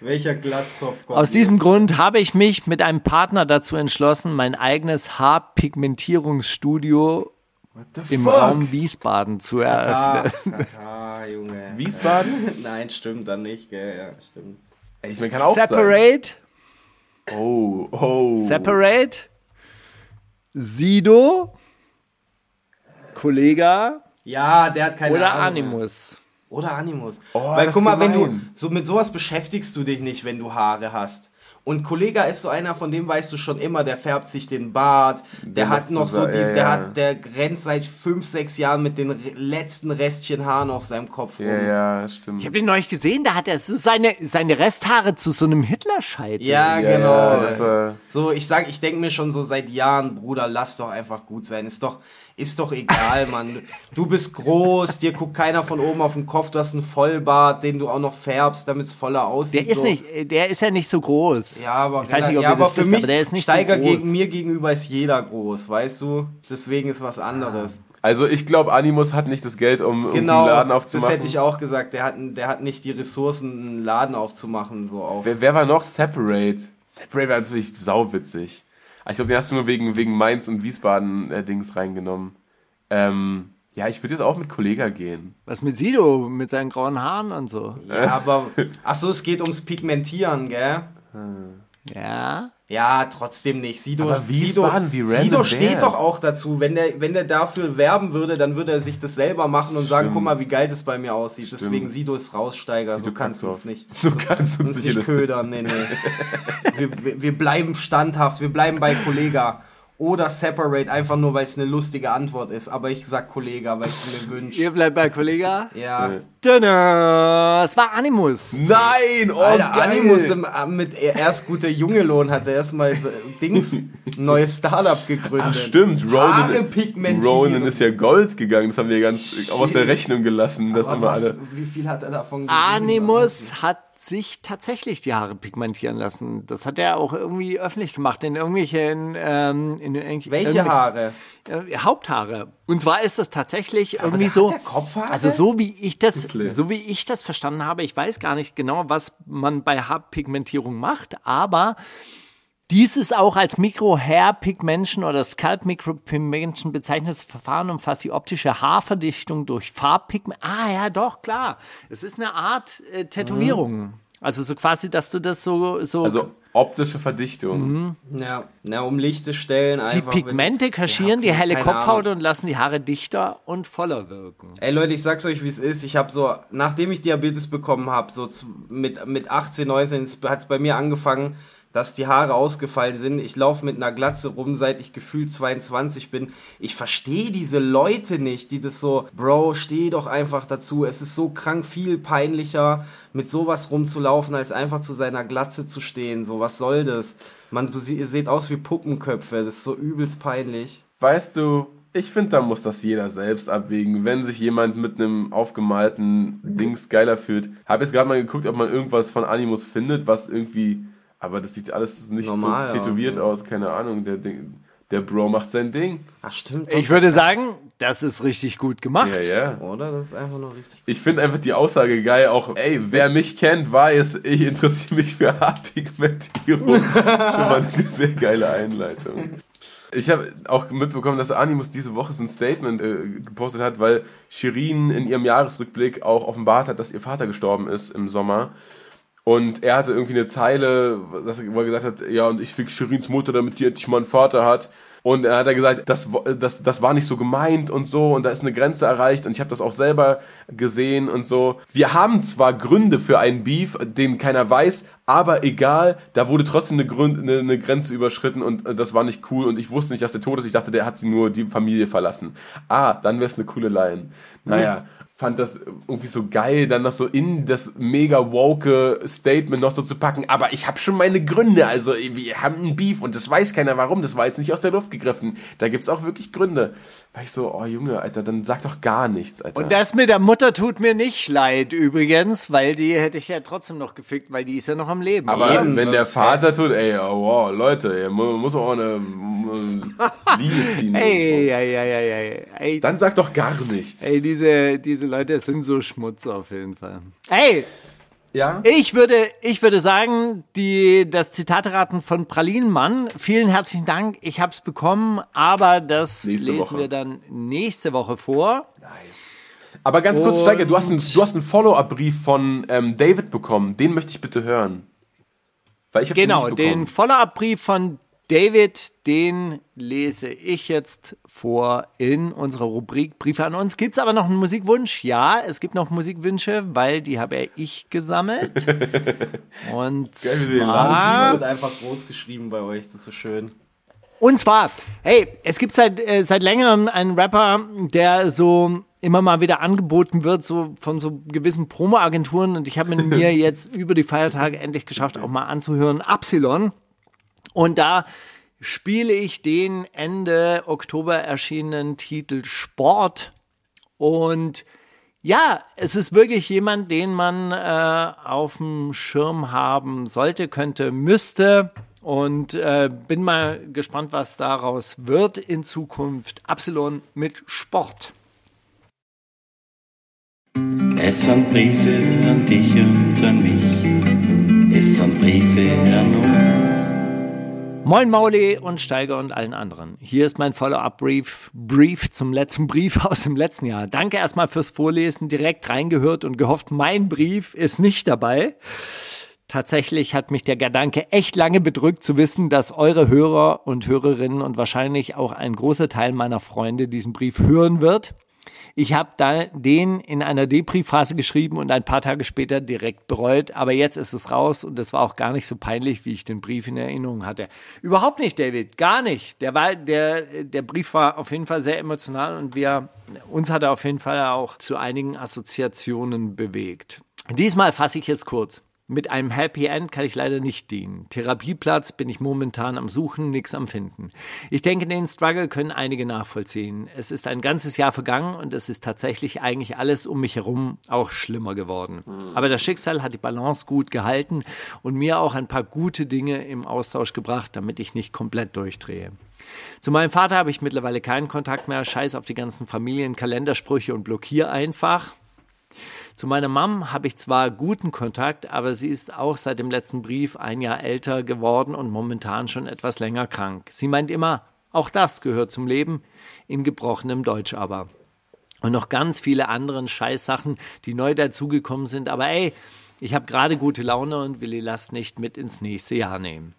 Welcher Glatzkopf kommt Aus diesem Grund habe ich mich mit einem Partner dazu entschlossen, mein eigenes Haarpigmentierungsstudio im fuck? Raum Wiesbaden zu eröffnen. Katar, Katar, Junge. Wiesbaden? Nein, stimmt dann nicht, gell? Ja, stimmt. Ey, ich meine, kann auch sein. Separate, Oh, oh. Separate, Sido, Kollega Ja, der hat keine oder Ahnung. mehr. Animus. Oder Animus. Oh, Weil guck mal, ist wenn du gemein. so mit sowas beschäftigst du dich nicht, wenn du Haare hast. Und Kollega ist so einer, von dem weißt du schon immer, der färbt sich den Bart, der, Der hat noch so- so, dies, ja, der ja. hat, der rennt seit fünf, sechs Jahren mit den letzten Restchen Haaren auf seinem Kopf rum. Ja, ja, stimmt. Ich habe den neulich gesehen, da hat er so seine, seine Resthaare zu so einem Hitlerscheitel. Ja, ja, genau. Ja, das war, So, ich sag, ich denke mir schon so seit Jahren, Bruder, lass doch einfach gut sein. Ist doch, ist doch egal, Mann. Du bist groß, dir guckt keiner von oben auf den Kopf, du hast einen Vollbart, den du auch noch färbst, damit es voller aussieht. Der ist so. nicht, der ist ja nicht so groß. Ja, aber, Ich weiß nicht, ob ja, aber das für wisst, mich, aber der ist nicht so Steiger groß. gegen mir gegenüber ist jeder groß, weißt du? Deswegen ist was anderes. also ich glaube, Animus hat nicht das Geld, um, um Genau, einen Laden das aufzumachen. hätte ich auch gesagt. Der hat, der hat nicht die Ressourcen, einen Laden aufzumachen, so auf. Wer, wer war noch? Separate. Separate war natürlich sauwitzig. Ich glaube, den hast du nur wegen, wegen Mainz und Wiesbaden äh, Dings reingenommen. Ähm, ja, ich würde jetzt auch mit Kollega gehen. Was mit Sido, mit seinen grauen Haaren und so. Ja, aber, ach so, es geht ums Pigmentieren, gell? Ja. Ja, trotzdem nicht. Sido, Aber Wiesbaden, wie Sido, random Sido steht wär's? doch auch dazu. Wenn der, wenn der dafür werben würde, dann würde er sich das selber machen und sagen, Stimmt. guck mal, wie geil das bei mir aussieht. Stimmt. Deswegen Sido ist Raussteiger. Sido so kannst du uns nicht. So kannst du uns nicht ködern. Nee, nee. wir, wir, wir bleiben standhaft. Wir bleiben bei Kollega. Oder Separate, einfach nur, weil es eine lustige Antwort ist. Aber ich sag Kollega, weil ich es mir wünsche. Ihr bleibt bei Kollega. Ja. Dünner. Es war Animus. Nein! Oh, Alter, geil! Animus im, äh, mit erst guter Junge Lohn hat er erstmal so, Dings, ein neues Startup gegründet. Ach stimmt, Ronan. Ronan ist ja Gold gegangen. Das haben wir ganz aus der Rechnung gelassen, Aber immer was, alle... wie viel hat er davon gesehen? Animus hat sich tatsächlich die Haare pigmentieren lassen. Das hat er auch irgendwie öffentlich gemacht in irgendwelchen ähm, in irgendwelche, Welche Haare? Äh, Haupthaare. Und zwar ist das tatsächlich irgendwie der so. Kopfhaare? Also so wie ich das, so wie ich das verstanden habe, ich weiß gar nicht genau, was man bei Haarpigmentierung macht, aber dies ist auch als Micro-Hair-Pigmentation oder Scalp-Micropigmentation bezeichnetes Verfahren umfasst die optische Haarverdichtung durch Farbpigment. Ah ja, doch, klar. Es ist eine Art äh, Tätowierung. Also so quasi, dass du das so, so Also optische Verdichtung. Ja, na, um lichte Stellen die einfach. wenn- Pigmente kaschieren Ja, die helle Kopfhaut Ahnung. und lassen die Haare dichter und voller wirken. Ey Leute, ich sag's euch, wie es ist. Ich habe so, nachdem ich Diabetes bekommen habe, so mit, mit 18, 19 hat's bei mir angefangen, dass die Haare ausgefallen sind. Ich laufe mit einer Glatze rum, seit ich gefühlt 22 bin. Ich verstehe diese Leute nicht, die das so, Bro, steh doch einfach dazu. Es ist so krank viel peinlicher, mit sowas rumzulaufen, als einfach zu seiner Glatze zu stehen. So, was soll das? Man, du, ihr seht aus wie Puppenköpfe. Das ist so übelst peinlich. Weißt du, ich finde, da muss das jeder selbst abwägen. Wenn sich jemand mit einem aufgemalten Dings geiler fühlt. Habe jetzt gerade mal geguckt, ob man irgendwas von Animus findet, was irgendwie. Aber das sieht alles nicht Normal so tätowiert aus, keine Ahnung. Der, der Bro macht sein Ding. Ach, stimmt. Ich würde sagen, das ist richtig gut gemacht. Ja, ja. Oder? Das ist einfach nur richtig. Ich finde einfach die Aussage geil, auch, ey, wer mich kennt, weiß, ich interessiere mich für Haarpigmentierung. Schon mal eine sehr geile Einleitung. Ich habe auch mitbekommen, dass Animus diese Woche so ein Statement äh, gepostet hat, weil Shirin in ihrem Jahresrückblick auch offenbart hat, dass ihr Vater gestorben ist im Sommer. Und er hatte irgendwie eine Zeile, dass er- wo er gesagt hat, ja, und ich fick Shirins Mutter, damit die endlich mal einen Vater hat. Und er hat er gesagt, das, das, das war nicht so gemeint und so und da ist eine Grenze erreicht und ich habe das auch selber gesehen und so. Wir haben zwar Gründe für einen Beef, den keiner weiß, aber egal, da wurde trotzdem eine, Grund, eine, eine Grenze überschritten und äh, das war nicht cool und ich wusste nicht, dass der tot ist. Ich dachte, der hat sie nur die Familie verlassen. Ah, dann wäre es eine coole Line. Naja. Fand das irgendwie so geil, dann noch so in das mega woke Statement noch so zu packen. Aber ich habe schon meine Gründe. Also, wir haben einen Beef und das weiß keiner warum. Das war jetzt nicht aus der Luft gegriffen. Da gibt's auch wirklich Gründe. War ich so, oh Junge, Alter, dann sag doch gar nichts, Alter. Und das mit der Mutter tut mir nicht leid übrigens, weil die hätte ich ja trotzdem noch gefickt, weil die ist ja noch am Leben. aber Eben, wenn der äh, Vater tut, ey, oh, wow, Leute, ey, mu- muss man auch eine äh, Linie ziehen. Ey, ey, ey, ey, ey, ey. Dann sag doch gar nichts. Ey, diese, diese Leute sind so Schmutz auf jeden Fall. Ey, ja? ich würde, ich würde sagen, die, das Zitateraten von Pralinenmann, vielen herzlichen Dank. Ich habe es bekommen, aber das Nächste lesen Woche. wir dann nächste Woche vor. Aber ganz kurz, Steiger, du hast einen, du hast einen Follow-up-Brief von ähm, David bekommen. Den möchte ich bitte hören. Weil ich Genau, den den. Follow-up-Brief von David, den lese ich jetzt vor in unserer Rubrik Briefe an uns. Gibt es aber noch einen Musikwunsch? Ja, es gibt noch Musikwünsche, weil die habe ich gesammelt. Und zwar, wird einfach groß geschrieben bei euch, das ist so schön. und zwar, hey, es gibt seit, äh, seit längerem einen Rapper, der so immer mal wieder angeboten wird, so von so gewissen Promo-Agenturen. Und ich habe mir jetzt über die Feiertage endlich geschafft, auch mal anzuhören. Absilon. Und da spiele ich den Ende Oktober erschienenen Titel Sport. Und ja, es ist wirklich jemand, den man äh, auf dem Schirm haben sollte, könnte, müsste. Und äh, bin mal gespannt, was daraus wird in Zukunft. Absilon mit Sport. Es sind Briefe an dich und an mich. Es sind Briefe an uns. Moin Mauli und Steiger und allen anderen. Hier ist mein Follow-up-Brief Brief zum letzten Brief aus dem letzten Jahr. Danke erstmal fürs Vorlesen, direkt reingehört und gehofft, mein Brief ist nicht dabei. Tatsächlich hat mich der Gedanke echt lange bedrückt zu wissen, dass eure Hörer und Hörerinnen und wahrscheinlich auch ein großer Teil meiner Freunde diesen Brief hören wird. Ich habe da den in einer Depri-Phase geschrieben und ein paar Tage später direkt bereut. Aber jetzt ist es raus und es war auch gar nicht so peinlich, wie ich den Brief in Erinnerung hatte. Überhaupt nicht, David, gar nicht. Der war, der, der Brief war auf jeden Fall sehr emotional und wir, uns hat er auf jeden Fall auch zu einigen Assoziationen bewegt. Diesmal fasse ich es kurz. Mit einem Happy End kann ich leider nicht dienen. Therapieplatz bin ich momentan am Suchen, nichts am Finden. Ich denke, den Struggle können einige nachvollziehen. Es ist ein ganzes Jahr vergangen und es ist tatsächlich eigentlich alles um mich herum auch schlimmer geworden. Aber das Schicksal hat die Balance gut gehalten und mir auch ein paar gute Dinge im Austausch gebracht, damit ich nicht komplett durchdrehe. Zu meinem Vater habe ich mittlerweile keinen Kontakt mehr. Scheiß auf die ganzen Familienkalendersprüche und blockier einfach. Zu meiner Mom habe ich zwar guten Kontakt, aber sie ist auch seit dem letzten Brief ein Jahr älter geworden und momentan schon etwas länger krank. Sie meint immer, auch das gehört zum Leben, in gebrochenem Deutsch aber. Und noch ganz viele anderen Scheißsachen, die neu dazugekommen sind. Aber ey, ich habe gerade gute Laune und will die Last nicht mit ins nächste Jahr nehmen.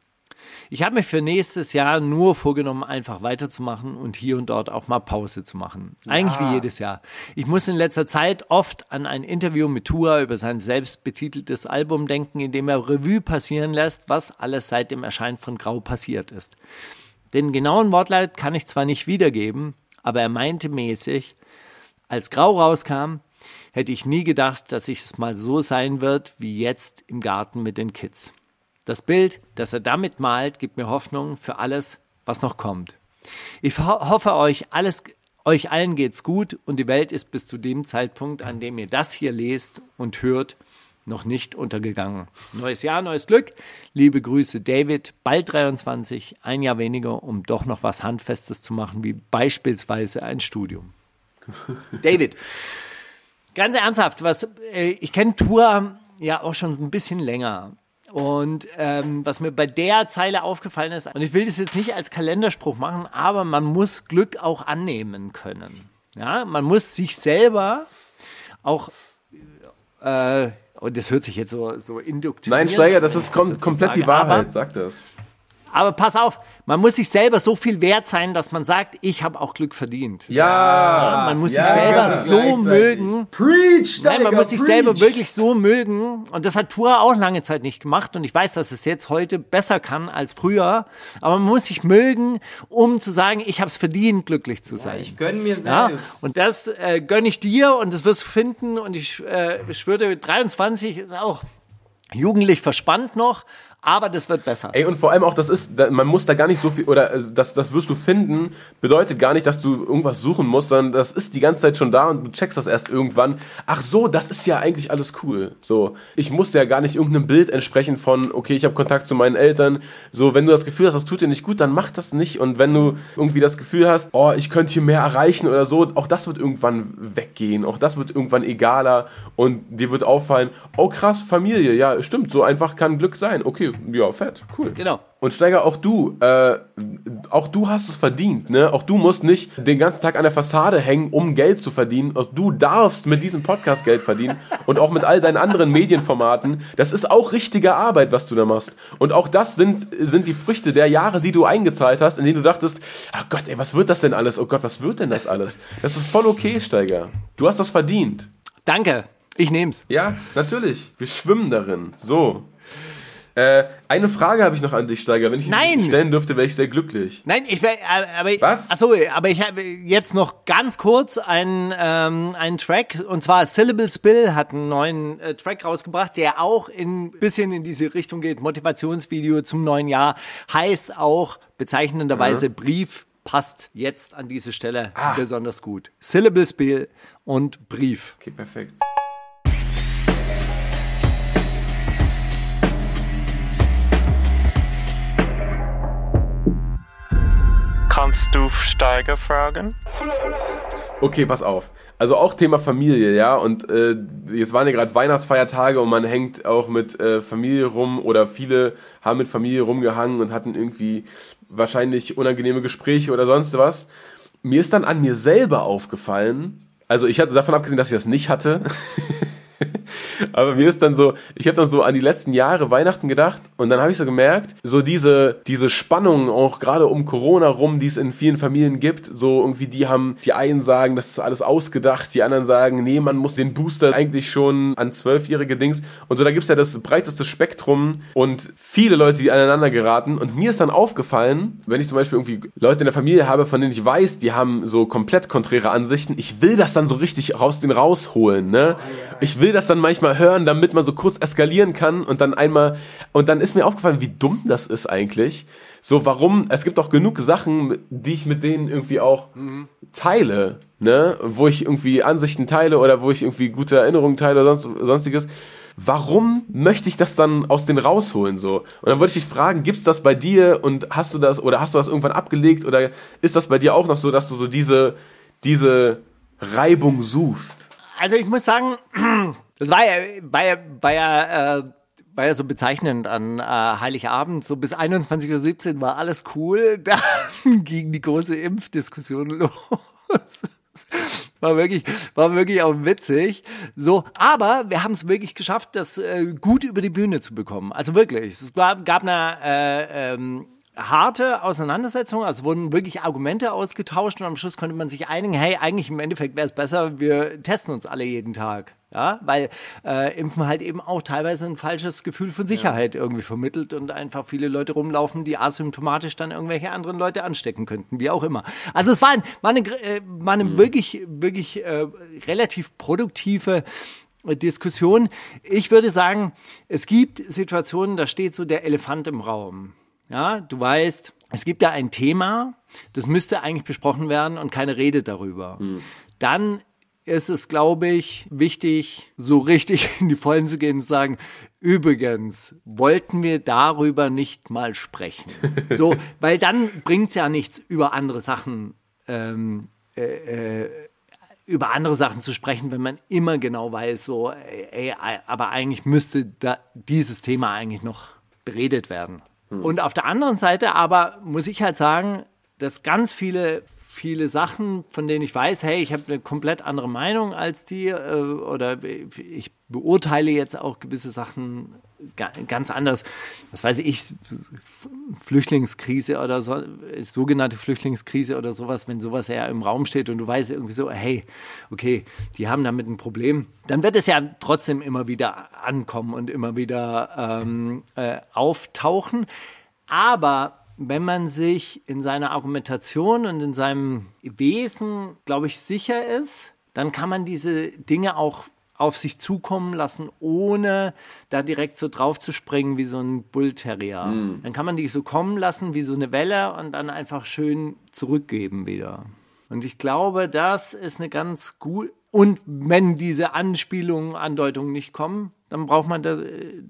Ich habe mir für nächstes Jahr nur vorgenommen, einfach weiterzumachen und hier und dort auch mal Pause zu machen. Eigentlich wie jedes Jahr. Ich muss in letzter Zeit oft an ein Interview mit Tua über sein selbstbetiteltes Album denken, in dem er Revue passieren lässt, was alles seit dem Erscheinen von Grau passiert ist. Den genauen Wortlaut kann ich zwar nicht wiedergeben, aber er meinte mäßig, als Grau rauskam, hätte ich nie gedacht, dass es mal so sein wird wie jetzt im Garten mit den Kids. Das Bild, das er damit malt, gibt mir Hoffnung für alles, was noch kommt. Ich ho hoffe euch alles, euch allen geht's gut und die Welt ist bis zu dem Zeitpunkt, an dem ihr das hier lest und hört, noch nicht untergegangen. Neues Jahr, neues Glück. Liebe Grüße, David. Bald 23, ein Jahr weniger, um doch noch was Handfestes zu machen, wie beispielsweise ein Studium. David, ganz ernsthaft, was äh, ich kenne Tour ja auch schon ein bisschen länger. Und ähm, was mir bei der Zeile aufgefallen ist, und ich will das jetzt nicht als Kalenderspruch machen, aber man muss Glück auch annehmen können. Ja, man muss sich selber auch äh, Und das hört sich jetzt so, so induktioniert Nein, Steiger, das ist kom komplett die aber- Wahrheit, sag das. Aber pass auf, man muss sich selber so viel wert sein, dass man sagt, ich habe auch Glück verdient. Ja, Man muss ja, sich selber so mögen. Preach, Nein, man muss sich selber wirklich so mögen. Und das hat Tua auch lange Zeit nicht gemacht. Und ich weiß, dass es jetzt heute besser kann als früher. Aber man muss sich mögen, um zu sagen, ich habe es verdient, glücklich zu sein. Ich gönn mir Ja, selbst. und das äh, gönne ich dir und das wirst du finden. Und ich äh, schwöre, 23 ist auch jugendlich verspannt noch, aber das wird besser. Ey, und vor allem auch, das ist, man muss da gar nicht so viel, oder äh, das, das wirst du finden, bedeutet gar nicht, dass du irgendwas suchen musst, sondern das ist die ganze Zeit schon da und du checkst das erst irgendwann. Ach so, das ist ja eigentlich alles cool. So, ich muss ja gar nicht irgendeinem Bild entsprechen von, okay, ich habe Kontakt zu meinen Eltern. So, wenn du das Gefühl hast, das tut dir nicht gut, dann mach das nicht. Und wenn du irgendwie das Gefühl hast, oh, ich könnte hier mehr erreichen oder so, auch das wird irgendwann weggehen. Auch das wird irgendwann egaler und dir wird auffallen, oh krass, Familie, ja, stimmt, so einfach kann Glück sein. Okay, ja, fett, cool. Genau. Und Steiger, auch du, äh, auch du hast es verdient, ne? Auch du musst nicht den ganzen Tag an der Fassade hängen, um Geld zu verdienen. Auch du darfst mit diesem Podcast Geld verdienen und auch mit all deinen anderen Medienformaten. Das ist auch richtige Arbeit, was du da machst. Und auch das sind, sind die Früchte der Jahre, die du eingezahlt hast, in denen du dachtest, ach Gott, ey, was wird das denn alles? Oh Gott, was wird denn das alles? Das ist voll okay, Steiger. Du hast das verdient. Danke, ich nehm's. Ja, natürlich. Wir schwimmen darin. So. Äh, eine Frage habe ich noch an dich, Steiger. Wenn ich Nein! die stellen dürfte, wäre ich sehr glücklich. Nein, ich wär, äh, aber Was? Achso, aber ich habe jetzt noch ganz kurz einen ähm, einen Track und zwar Syllable Spill hat einen neuen äh, Track rausgebracht, der auch ein bisschen in diese Richtung geht. Motivationsvideo zum neuen Jahr heißt auch bezeichnenderweise Brief passt jetzt an diese Stelle besonders gut. Syllable Spill und Brief. Okay, perfekt. Kannst du Steiger fragen? Okay, pass auf. Also auch Thema Familie, ja. Und äh, jetzt waren ja gerade Weihnachtsfeiertage und man hängt auch mit äh, Familie rum oder viele haben mit Familie rumgehangen und hatten irgendwie wahrscheinlich unangenehme Gespräche oder sonst was. Mir ist dann an mir selber aufgefallen, also ich hatte davon abgesehen, dass ich das nicht hatte. Aber mir ist dann so, ich habe dann so an die letzten Jahre Weihnachten gedacht und dann habe ich so gemerkt, so diese, diese Spannung auch gerade um Corona rum, die es in vielen Familien gibt, so irgendwie die haben, die einen sagen, das ist alles ausgedacht, die anderen sagen, nee, man muss den Booster eigentlich schon an zwölfjährige Dings und so, da gibt's ja das breiteste Spektrum und viele Leute, die aneinander geraten und mir ist dann aufgefallen, wenn ich zum Beispiel irgendwie Leute in der Familie habe, von denen ich weiß, die haben so komplett konträre Ansichten, ich will das dann so richtig raus den rausholen, ne? Ich will das dann manchmal hören, damit man so kurz eskalieren kann und dann einmal und dann ist mir aufgefallen, wie dumm das ist eigentlich. So, warum? Es gibt auch genug Sachen, die ich mit denen irgendwie auch teile, ne? Wo ich irgendwie Ansichten teile oder wo ich irgendwie gute Erinnerungen teile oder sonst, sonstiges. Warum möchte ich das dann aus denen rausholen so? Und dann wollte ich dich fragen, gibt's das bei dir und hast du das oder hast du das irgendwann abgelegt oder ist das bei dir auch noch so, dass du so diese diese Reibung suchst? Also ich muss sagen, das war ja, war ja, war ja, äh, war ja so bezeichnend an äh, Heiligabend. So bis 21.17 Uhr war alles cool. Dann ging die große Impfdiskussion los. War wirklich, war wirklich auch witzig. So, aber wir haben es wirklich geschafft, das äh, gut über die Bühne zu bekommen. Also wirklich. Es gab, gab eine äh, ähm, harte Auseinandersetzung, also wurden wirklich Argumente ausgetauscht und am Schluss konnte man sich einigen, hey, eigentlich im Endeffekt wäre es besser, wir testen uns alle jeden Tag. Ja, weil äh, Impfen halt eben auch teilweise ein falsches Gefühl von Sicherheit irgendwie vermittelt und einfach viele Leute rumlaufen, die asymptomatisch dann irgendwelche anderen Leute anstecken könnten, wie auch immer. Also es war, ein, war eine, äh, war eine wirklich, wirklich äh, relativ produktive Diskussion. Ich würde sagen, es gibt Situationen, da steht so der Elefant im Raum. Ja, du weißt, es gibt da ein Thema, das müsste eigentlich besprochen werden und keine Rede darüber. Dann ist es, glaube ich, wichtig, so richtig in die Vollen zu gehen und zu sagen, übrigens, wollten wir darüber nicht mal sprechen. So, weil dann bringt's ja nichts, über andere Sachen ähm, äh, äh, über andere Sachen zu sprechen, wenn man immer genau weiß, so, ey, ey, aber eigentlich müsste da dieses Thema eigentlich noch beredet werden. Und auf der anderen Seite aber muss ich halt sagen, dass ganz viele viele Sachen, von denen ich weiß, hey, ich habe eine komplett andere Meinung als die äh, oder ich beurteile jetzt auch gewisse Sachen ganz anders. Was weiß ich, Flüchtlingskrise oder so, sogenannte Flüchtlingskrise oder sowas, wenn sowas ja im Raum steht und du weißt irgendwie so, hey, okay, die haben damit ein Problem, dann wird es ja trotzdem immer wieder ankommen und immer wieder ähm, äh, auftauchen. Aber wenn man sich in seiner Argumentation und in seinem Wesen, glaube ich, sicher ist, dann kann man diese Dinge auch auf sich zukommen lassen, ohne da direkt so drauf zu springen wie so ein Bullterrier. Dann kann man die so kommen lassen wie so eine Welle und dann einfach schön zurückgeben wieder. Und ich glaube, das ist eine ganz gut. Und wenn diese Anspielungen, Andeutungen nicht kommen, dann braucht man das,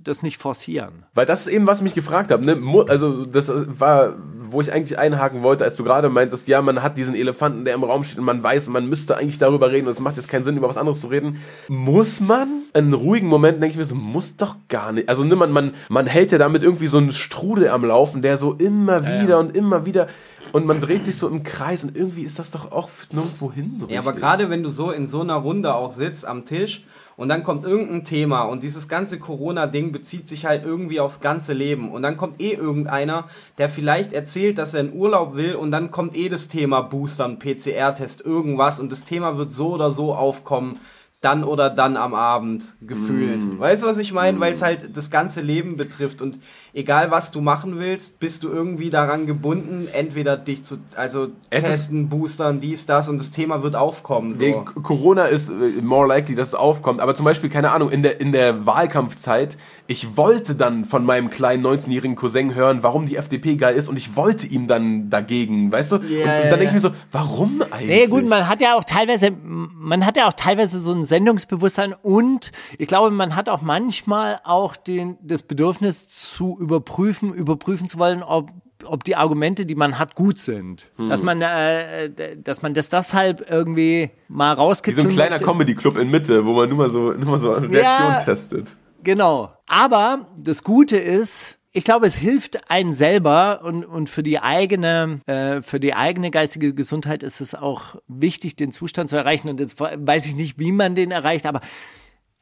das nicht forcieren. Weil das ist eben, was ich mich gefragt habe. Ne? Also, das war, wo ich eigentlich einhaken wollte, als du gerade meintest, ja, man hat diesen Elefanten, der im Raum steht und man weiß, man müsste eigentlich darüber reden und es macht jetzt keinen Sinn, über was anderes zu reden. Muss man? In ruhigen Moment denke ich mir so, muss doch gar nicht. Also, ne, man, man, man hält ja damit irgendwie so einen Strudel am Laufen, der so immer wieder und immer wieder. Und man dreht sich so im Kreis und irgendwie ist das doch auch nirgendwo hin so Ja, aber richtig. gerade wenn du so in so einer Runde auch sitzt am Tisch und dann kommt irgendein Thema und dieses ganze Corona-Ding bezieht sich halt irgendwie aufs ganze Leben und dann kommt eh irgendeiner, der vielleicht erzählt, dass er in Urlaub will und dann kommt eh das Thema Boostern, PCR-Test, irgendwas und das Thema wird so oder so aufkommen. Dann oder dann am Abend gefühlt. Weißt du, was ich meine? Weil es halt das ganze Leben betrifft und egal was du machen willst, bist du irgendwie daran gebunden, entweder dich zu, also Es ist- testen, boostern, dies, das und das Thema wird aufkommen. So. Corona ist äh, more likely, dass es aufkommt. Aber zum Beispiel, keine Ahnung, in der, in der Wahlkampfzeit, ich wollte dann von meinem kleinen 19-jährigen Cousin hören, warum die FDP geil ist und ich wollte ihm dann dagegen, weißt du? und, und ja, dann denke ich mir so, warum eigentlich? Nee, gut, man hat ja auch teilweise, man hat ja auch teilweise so ein Sendungsbewusstsein und ich glaube, man hat auch manchmal auch den, das Bedürfnis zu überprüfen, überprüfen zu wollen, ob ob die Argumente, die man hat, gut sind. Dass man, äh, dass man das deshalb irgendwie mal Wie so ein kleiner. Comedy-Club in Mitte, wo man nur mal so, nur mal so Reaktionen Ja. testet. Genau. Aber das Gute ist, ich glaube, es hilft einen selber und, und für die eigene, äh, für die eigene geistige Gesundheit ist es auch wichtig, den Zustand zu erreichen. Und jetzt weiß ich nicht, wie man den erreicht, aber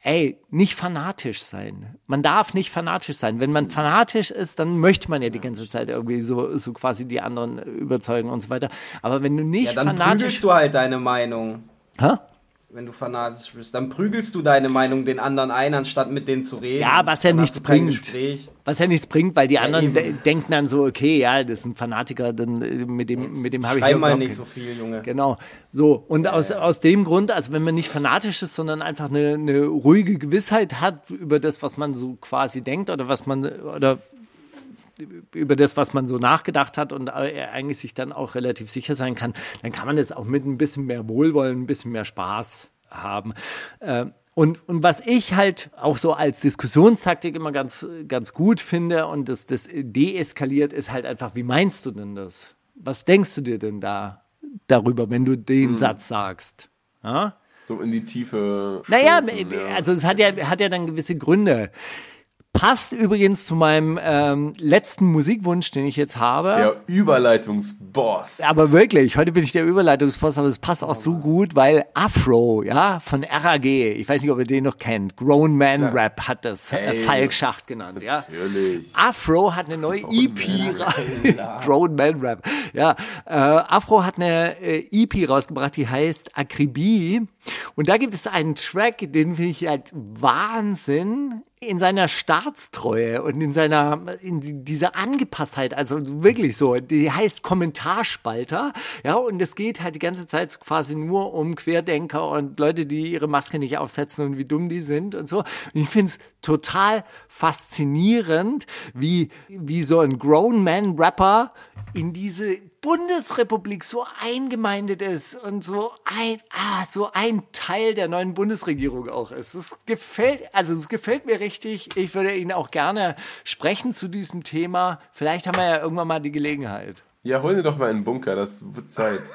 ey, nicht fanatisch sein. Man darf nicht fanatisch sein. Wenn man fanatisch ist, dann möchte man ja die ganze Zeit irgendwie so, so quasi die anderen überzeugen und so weiter. Aber wenn du nicht Ja, dann fanatisch. prügelst du halt deine Meinung. Hä? Wenn du fanatisch bist, dann prügelst du deine Meinung den anderen ein, anstatt mit denen zu reden. Ja, was ja Dann nichts bringt. Was ja nichts bringt, weil die anderen eben. de denken dann so, okay, ja, das ist ein Fanatiker, dann äh, mit dem, mit dem habe ich Schrei ja mal nicht so viel, Junge. Genau. So, und aus, aus dem Grund, also wenn man nicht fanatisch ist, sondern einfach eine, eine ruhige Gewissheit hat über das, was man so quasi denkt oder was man oder über das, was man so nachgedacht hat und äh, eigentlich sich dann auch relativ sicher sein kann, dann kann man das auch mit ein bisschen mehr Wohlwollen, ein bisschen mehr Spaß haben. Äh, und, und was ich halt auch so als Diskussionstaktik immer ganz, ganz gut finde und das, das deeskaliert, ist halt einfach, wie meinst du denn das? Was denkst du dir denn da darüber, wenn du den Satz sagst? Ja? So in die Tiefe. Naja, stürzen, ja. also es hat ja, hat ja dann gewisse Gründe. Passt übrigens zu meinem ähm, letzten Musikwunsch, den ich jetzt habe. Der Überleitungsboss. Aber wirklich, heute bin ich der Überleitungsboss, aber es passt auch so gut, weil Afro, ja, von RAG, ich weiß nicht, ob ihr den noch kennt, Grown Man Rap hat das äh, Hey. Falk Schacht genannt, ja. Natürlich. Afro hat eine neue EP raus- Grown Man Rap. Ja, äh, Afro hat eine äh, EP rausgebracht, die heißt Akribie. Und da gibt es einen Track, den finde ich halt Wahnsinn in seiner Staatstreue und in seiner in die- dieser Angepasstheit, also wirklich so, die heißt Kommentarspalter, ja, und es geht halt die ganze Zeit quasi nur um Querdenker und Leute, die ihre Maske nicht aufsetzen und wie dumm die sind und so. Und ich finde es total faszinierend, wie, wie so ein Grown Man Rapper in diese Bundesrepublik so eingemeindet ist und so ein, ah, so ein Teil der neuen Bundesregierung auch ist. Es gefällt, also es gefällt mir richtig. Ich würde ihn auch gerne sprechen zu diesem Thema. Vielleicht haben wir ja irgendwann mal die Gelegenheit. Ja, hol dir doch mal einen Bunker, das wird Zeit.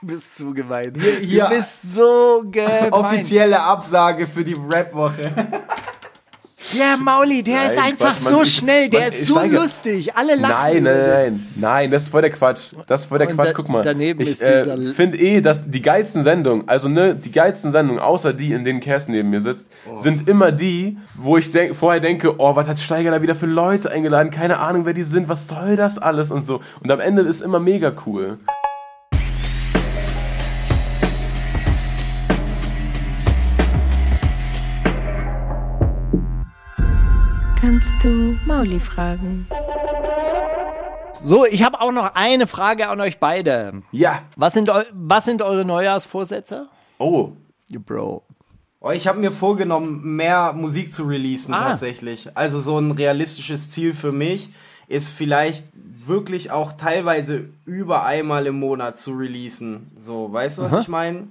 Du bist so gemein. hier- du bist so gemein. Offizielle Absage für die Rap-Woche. Der Mauli, der ist Nein, einfach Quatsch, so ich- schnell, der Mann, ist so steige- lustig. Alle lachen. Nein, nein, nein, nein, das ist voll der Quatsch. Das ist voll der Und Quatsch. da- Guck mal, daneben ich ist äh, finde eh, dass die geilsten Sendungen, also ne, die geilsten Sendungen, außer die, in denen Kerstin neben mir sitzt, Oh. sind immer die, wo ich denk, vorher denke, oh, was hat Steiger da wieder für Leute eingeladen? Keine Ahnung, wer die sind, was soll das alles und so. Und am Ende ist immer mega cool. Kannst du Mauli fragen? So, ich habe auch noch eine Frage an euch beide. Ja. Was sind, eu was sind eure Neujahrsvorsätze? Oh. Bro. Oh, ich habe mir vorgenommen, mehr Musik zu releasen Ah. tatsächlich. Also so ein realistisches Ziel für mich ist vielleicht wirklich auch teilweise über einmal im Monat zu releasen. So, weißt du, was ich meine?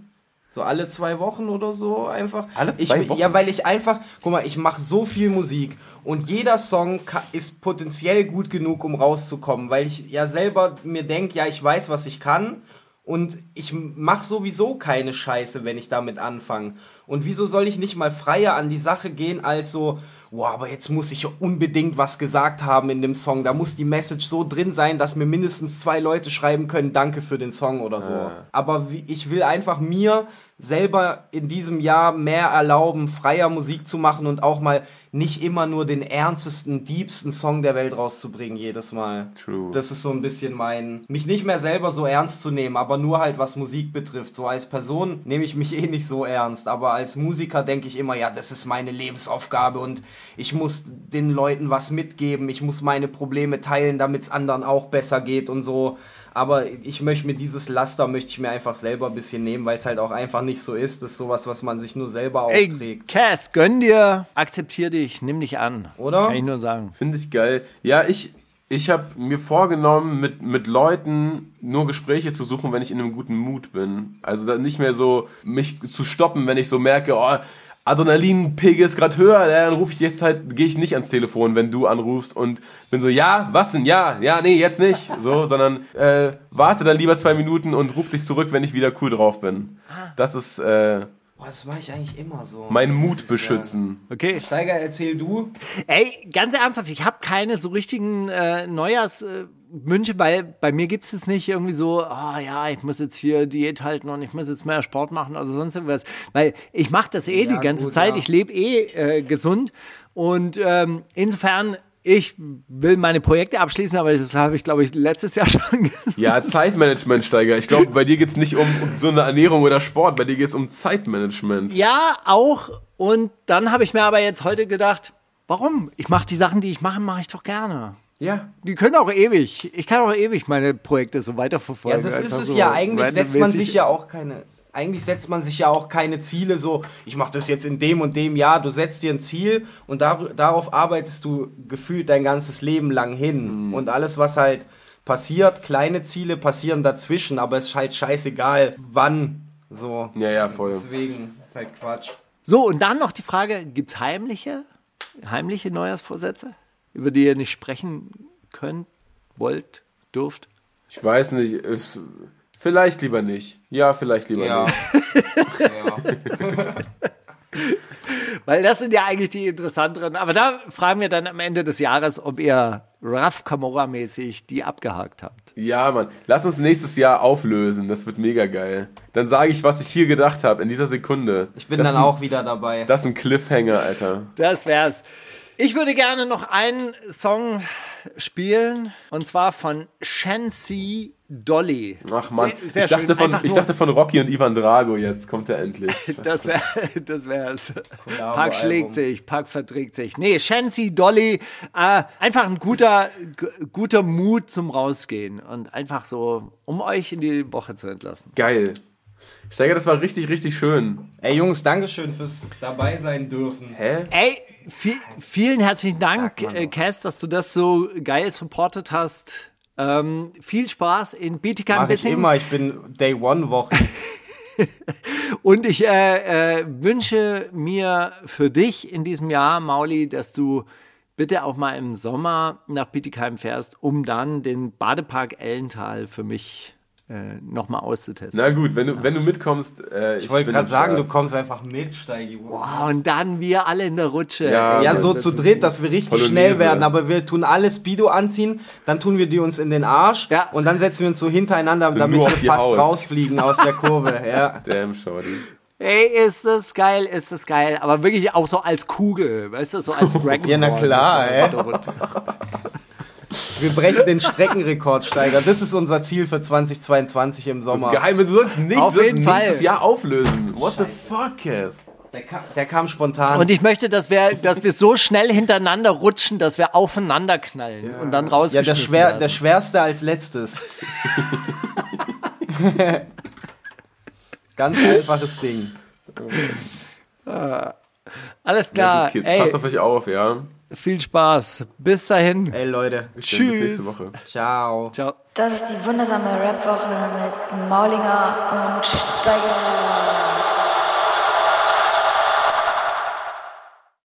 So alle zwei Wochen oder so einfach. Alle zwei ich, Wochen? Ja, weil ich einfach, guck mal, ich mache so viel Musik und jeder Song ist potenziell gut genug, um rauszukommen, weil ich ja selber mir denke, ja, ich weiß, was ich kann und ich mache sowieso keine Scheiße, wenn ich damit anfange. Und wieso soll ich nicht mal freier an die Sache gehen, als so, wow, aber jetzt muss ich ja unbedingt was gesagt haben in dem Song. Da muss die Message so drin sein, dass mir mindestens zwei Leute schreiben können, danke für den Song oder so. Aber wie, ich will einfach mir selber in diesem Jahr mehr erlauben, freier Musik zu machen und auch mal nicht immer nur den ernstesten, diebsten Song der Welt rauszubringen jedes Mal. True. Das ist so ein bisschen mein, mich nicht mehr selber so ernst zu nehmen, aber nur halt was Musik betrifft. So als Person nehme ich mich eh nicht so ernst, aber als Musiker denke ich immer, ja, das ist meine Lebensaufgabe und ich muss den Leuten was mitgeben, ich muss meine Probleme teilen, damit es anderen auch besser geht und so. Aber ich möchte mir dieses Laster möchte ich mir einfach selber ein bisschen nehmen, weil es halt auch einfach nicht so ist. Das ist sowas, was man sich nur selber Ey, aufträgt. Cass, gönn dir, akzeptier dich, nimm dich an. Oder? Kann ich nur sagen. Finde ich geil. Ja, ich, ich habe mir vorgenommen, mit, mit Leuten nur Gespräche zu suchen, wenn ich in einem guten Mut bin. Also dann nicht mehr so mich zu stoppen, wenn ich so merke, oh, Adrenalinpegel ist gerade höher, dann rufe ich jetzt halt, gehe ich nicht ans Telefon, wenn du anrufst und bin so, ja, was denn, ja, ja, nee, jetzt nicht, so, sondern äh, warte dann lieber zwei Minuten und ruf dich zurück, wenn ich wieder cool drauf bin. Das ist äh, Boah, das mache ich eigentlich immer so. mein Muss Mut beschützen. Okay. Steiger, erzähl du. Ey, ganz ernsthaft, ich habe keine so richtigen äh, Neujahrswünsche, äh, weil bei mir gibt es nicht irgendwie so, ah ja, ich muss jetzt hier Diät halten und ich muss jetzt mehr Sport machen oder sonst irgendwas. Weil ich mache das eh Ja, die ganze gut, Zeit, ja. ich lebe eh äh, gesund und ähm, insofern, ich will meine Projekte abschließen, aber das habe ich, glaube ich, letztes Jahr schon gesagt. Ja, Zeitmanagement, Steiger. Ich glaube, bei dir geht's nicht um, um so eine Ernährung oder Sport, bei dir geht's um Zeitmanagement. Ja, auch. Und dann habe ich mir aber jetzt heute gedacht, warum? Ich mache die Sachen, die ich mache, mache ich doch gerne. Ja. Die können auch ewig. Ich kann auch ewig meine Projekte so Ja, weiterverfolgen. das ist Einfach es so ja. Eigentlich setzt man sich ja auch keine. Eigentlich setzt man sich ja auch keine Ziele so, ich mache das jetzt in dem und dem Jahr. Du setzt dir ein Ziel und dar darauf arbeitest du gefühlt dein ganzes Leben lang hin. Und alles, was halt passiert, kleine Ziele passieren dazwischen, aber es ist halt scheißegal, wann. So. Ja, ja, voll. Deswegen ist halt Quatsch. So, und dann noch die Frage, gibt es heimliche, heimliche Neujahrsvorsätze, über die ihr nicht sprechen könnt, wollt, dürft? Ich weiß nicht, ist, vielleicht lieber nicht. Ja, vielleicht lieber Ja. nicht. Weil das sind ja eigentlich die interessanteren. Aber da fragen wir dann am Ende des Jahres, ob ihr Raf Camora-mäßig die abgehakt habt. Ja, Mann. Lass uns nächstes Jahr auflösen. Das wird mega geil. Dann sage ich, was ich hier gedacht habe, in dieser Sekunde. Ich bin das dann ein- auch wieder dabei. Das ist ein Cliffhanger, Alter. Das wär's. Ich würde gerne noch einen Song spielen, und zwar von Shansi Dolly. Ach man, ich, dachte schön. von, Einfach ich dachte von Rocky und Ivan Drago, jetzt kommt er endlich. Das wäre, das wär's. Pack Album. schlägt sich, Pack verträgt sich. Nee, Shansi, Dolly, äh, einfach ein guter, guter Mut zum Rausgehen und einfach so, um euch in die Woche zu entlassen. Geil. Steiger, das war richtig, richtig schön. Ey Jungs, Dankeschön fürs dabei sein dürfen. Hä? Ey, vi vielen herzlichen Dank, äh, Cass, dass du das so geil supportet hast. Ähm, viel Spaß in Bietigheim Mach ich Bissing. immer, ich bin Day One Woche. Und ich äh, äh, wünsche mir für dich in diesem Jahr, Mauli, dass du bitte auch mal im Sommer nach Bietigheim fährst, um dann den Badepark Ellental für mich äh, nochmal auszutesten. Na gut, wenn du, wenn du mitkommst. Äh, Ich wollte gerade sagen, du kommst einfach mit, Steigi. Boah, und dann wir alle in der Rutsche. Ja. Ja, so zu dritt, dass wir richtig Polonaise. schnell werden, aber wir tun alles Speedo anziehen, dann tun wir die uns in den Arsch Ja. und dann setzen wir uns so hintereinander, So damit wir fast Haut. rausfliegen aus der Kurve. Ja. Damn, Shorty. Ey, ist das geil, ist das geil. Aber wirklich auch so als Kugel, weißt du, so als Dragon Ja, na klar, ey. Wir brechen den Streckenrekord, Steiger. Das ist unser Ziel für 2022 im Das Sommer. ist geheim, du sollst nicht Auf jeden nächstes Fall. Jahr auflösen. What the fuck, Cass? Der, kam, der kam spontan. Und ich möchte, dass wir, dass wir so schnell hintereinander rutschen, dass wir aufeinander knallen und dann ja, rausgeschmissen der, schwer, werden. der schwerste als letztes. Ganz einfaches Ding. Alles Ja, klar. gut, Kids, Ey, passt auf euch auf, ja. Viel Spaß. Bis dahin. Ey, Leute. Bis nächste Tschüss. Woche. Ciao. Ciao. Das ist die wundersame Rap-Woche mit Maulinger und Steiger.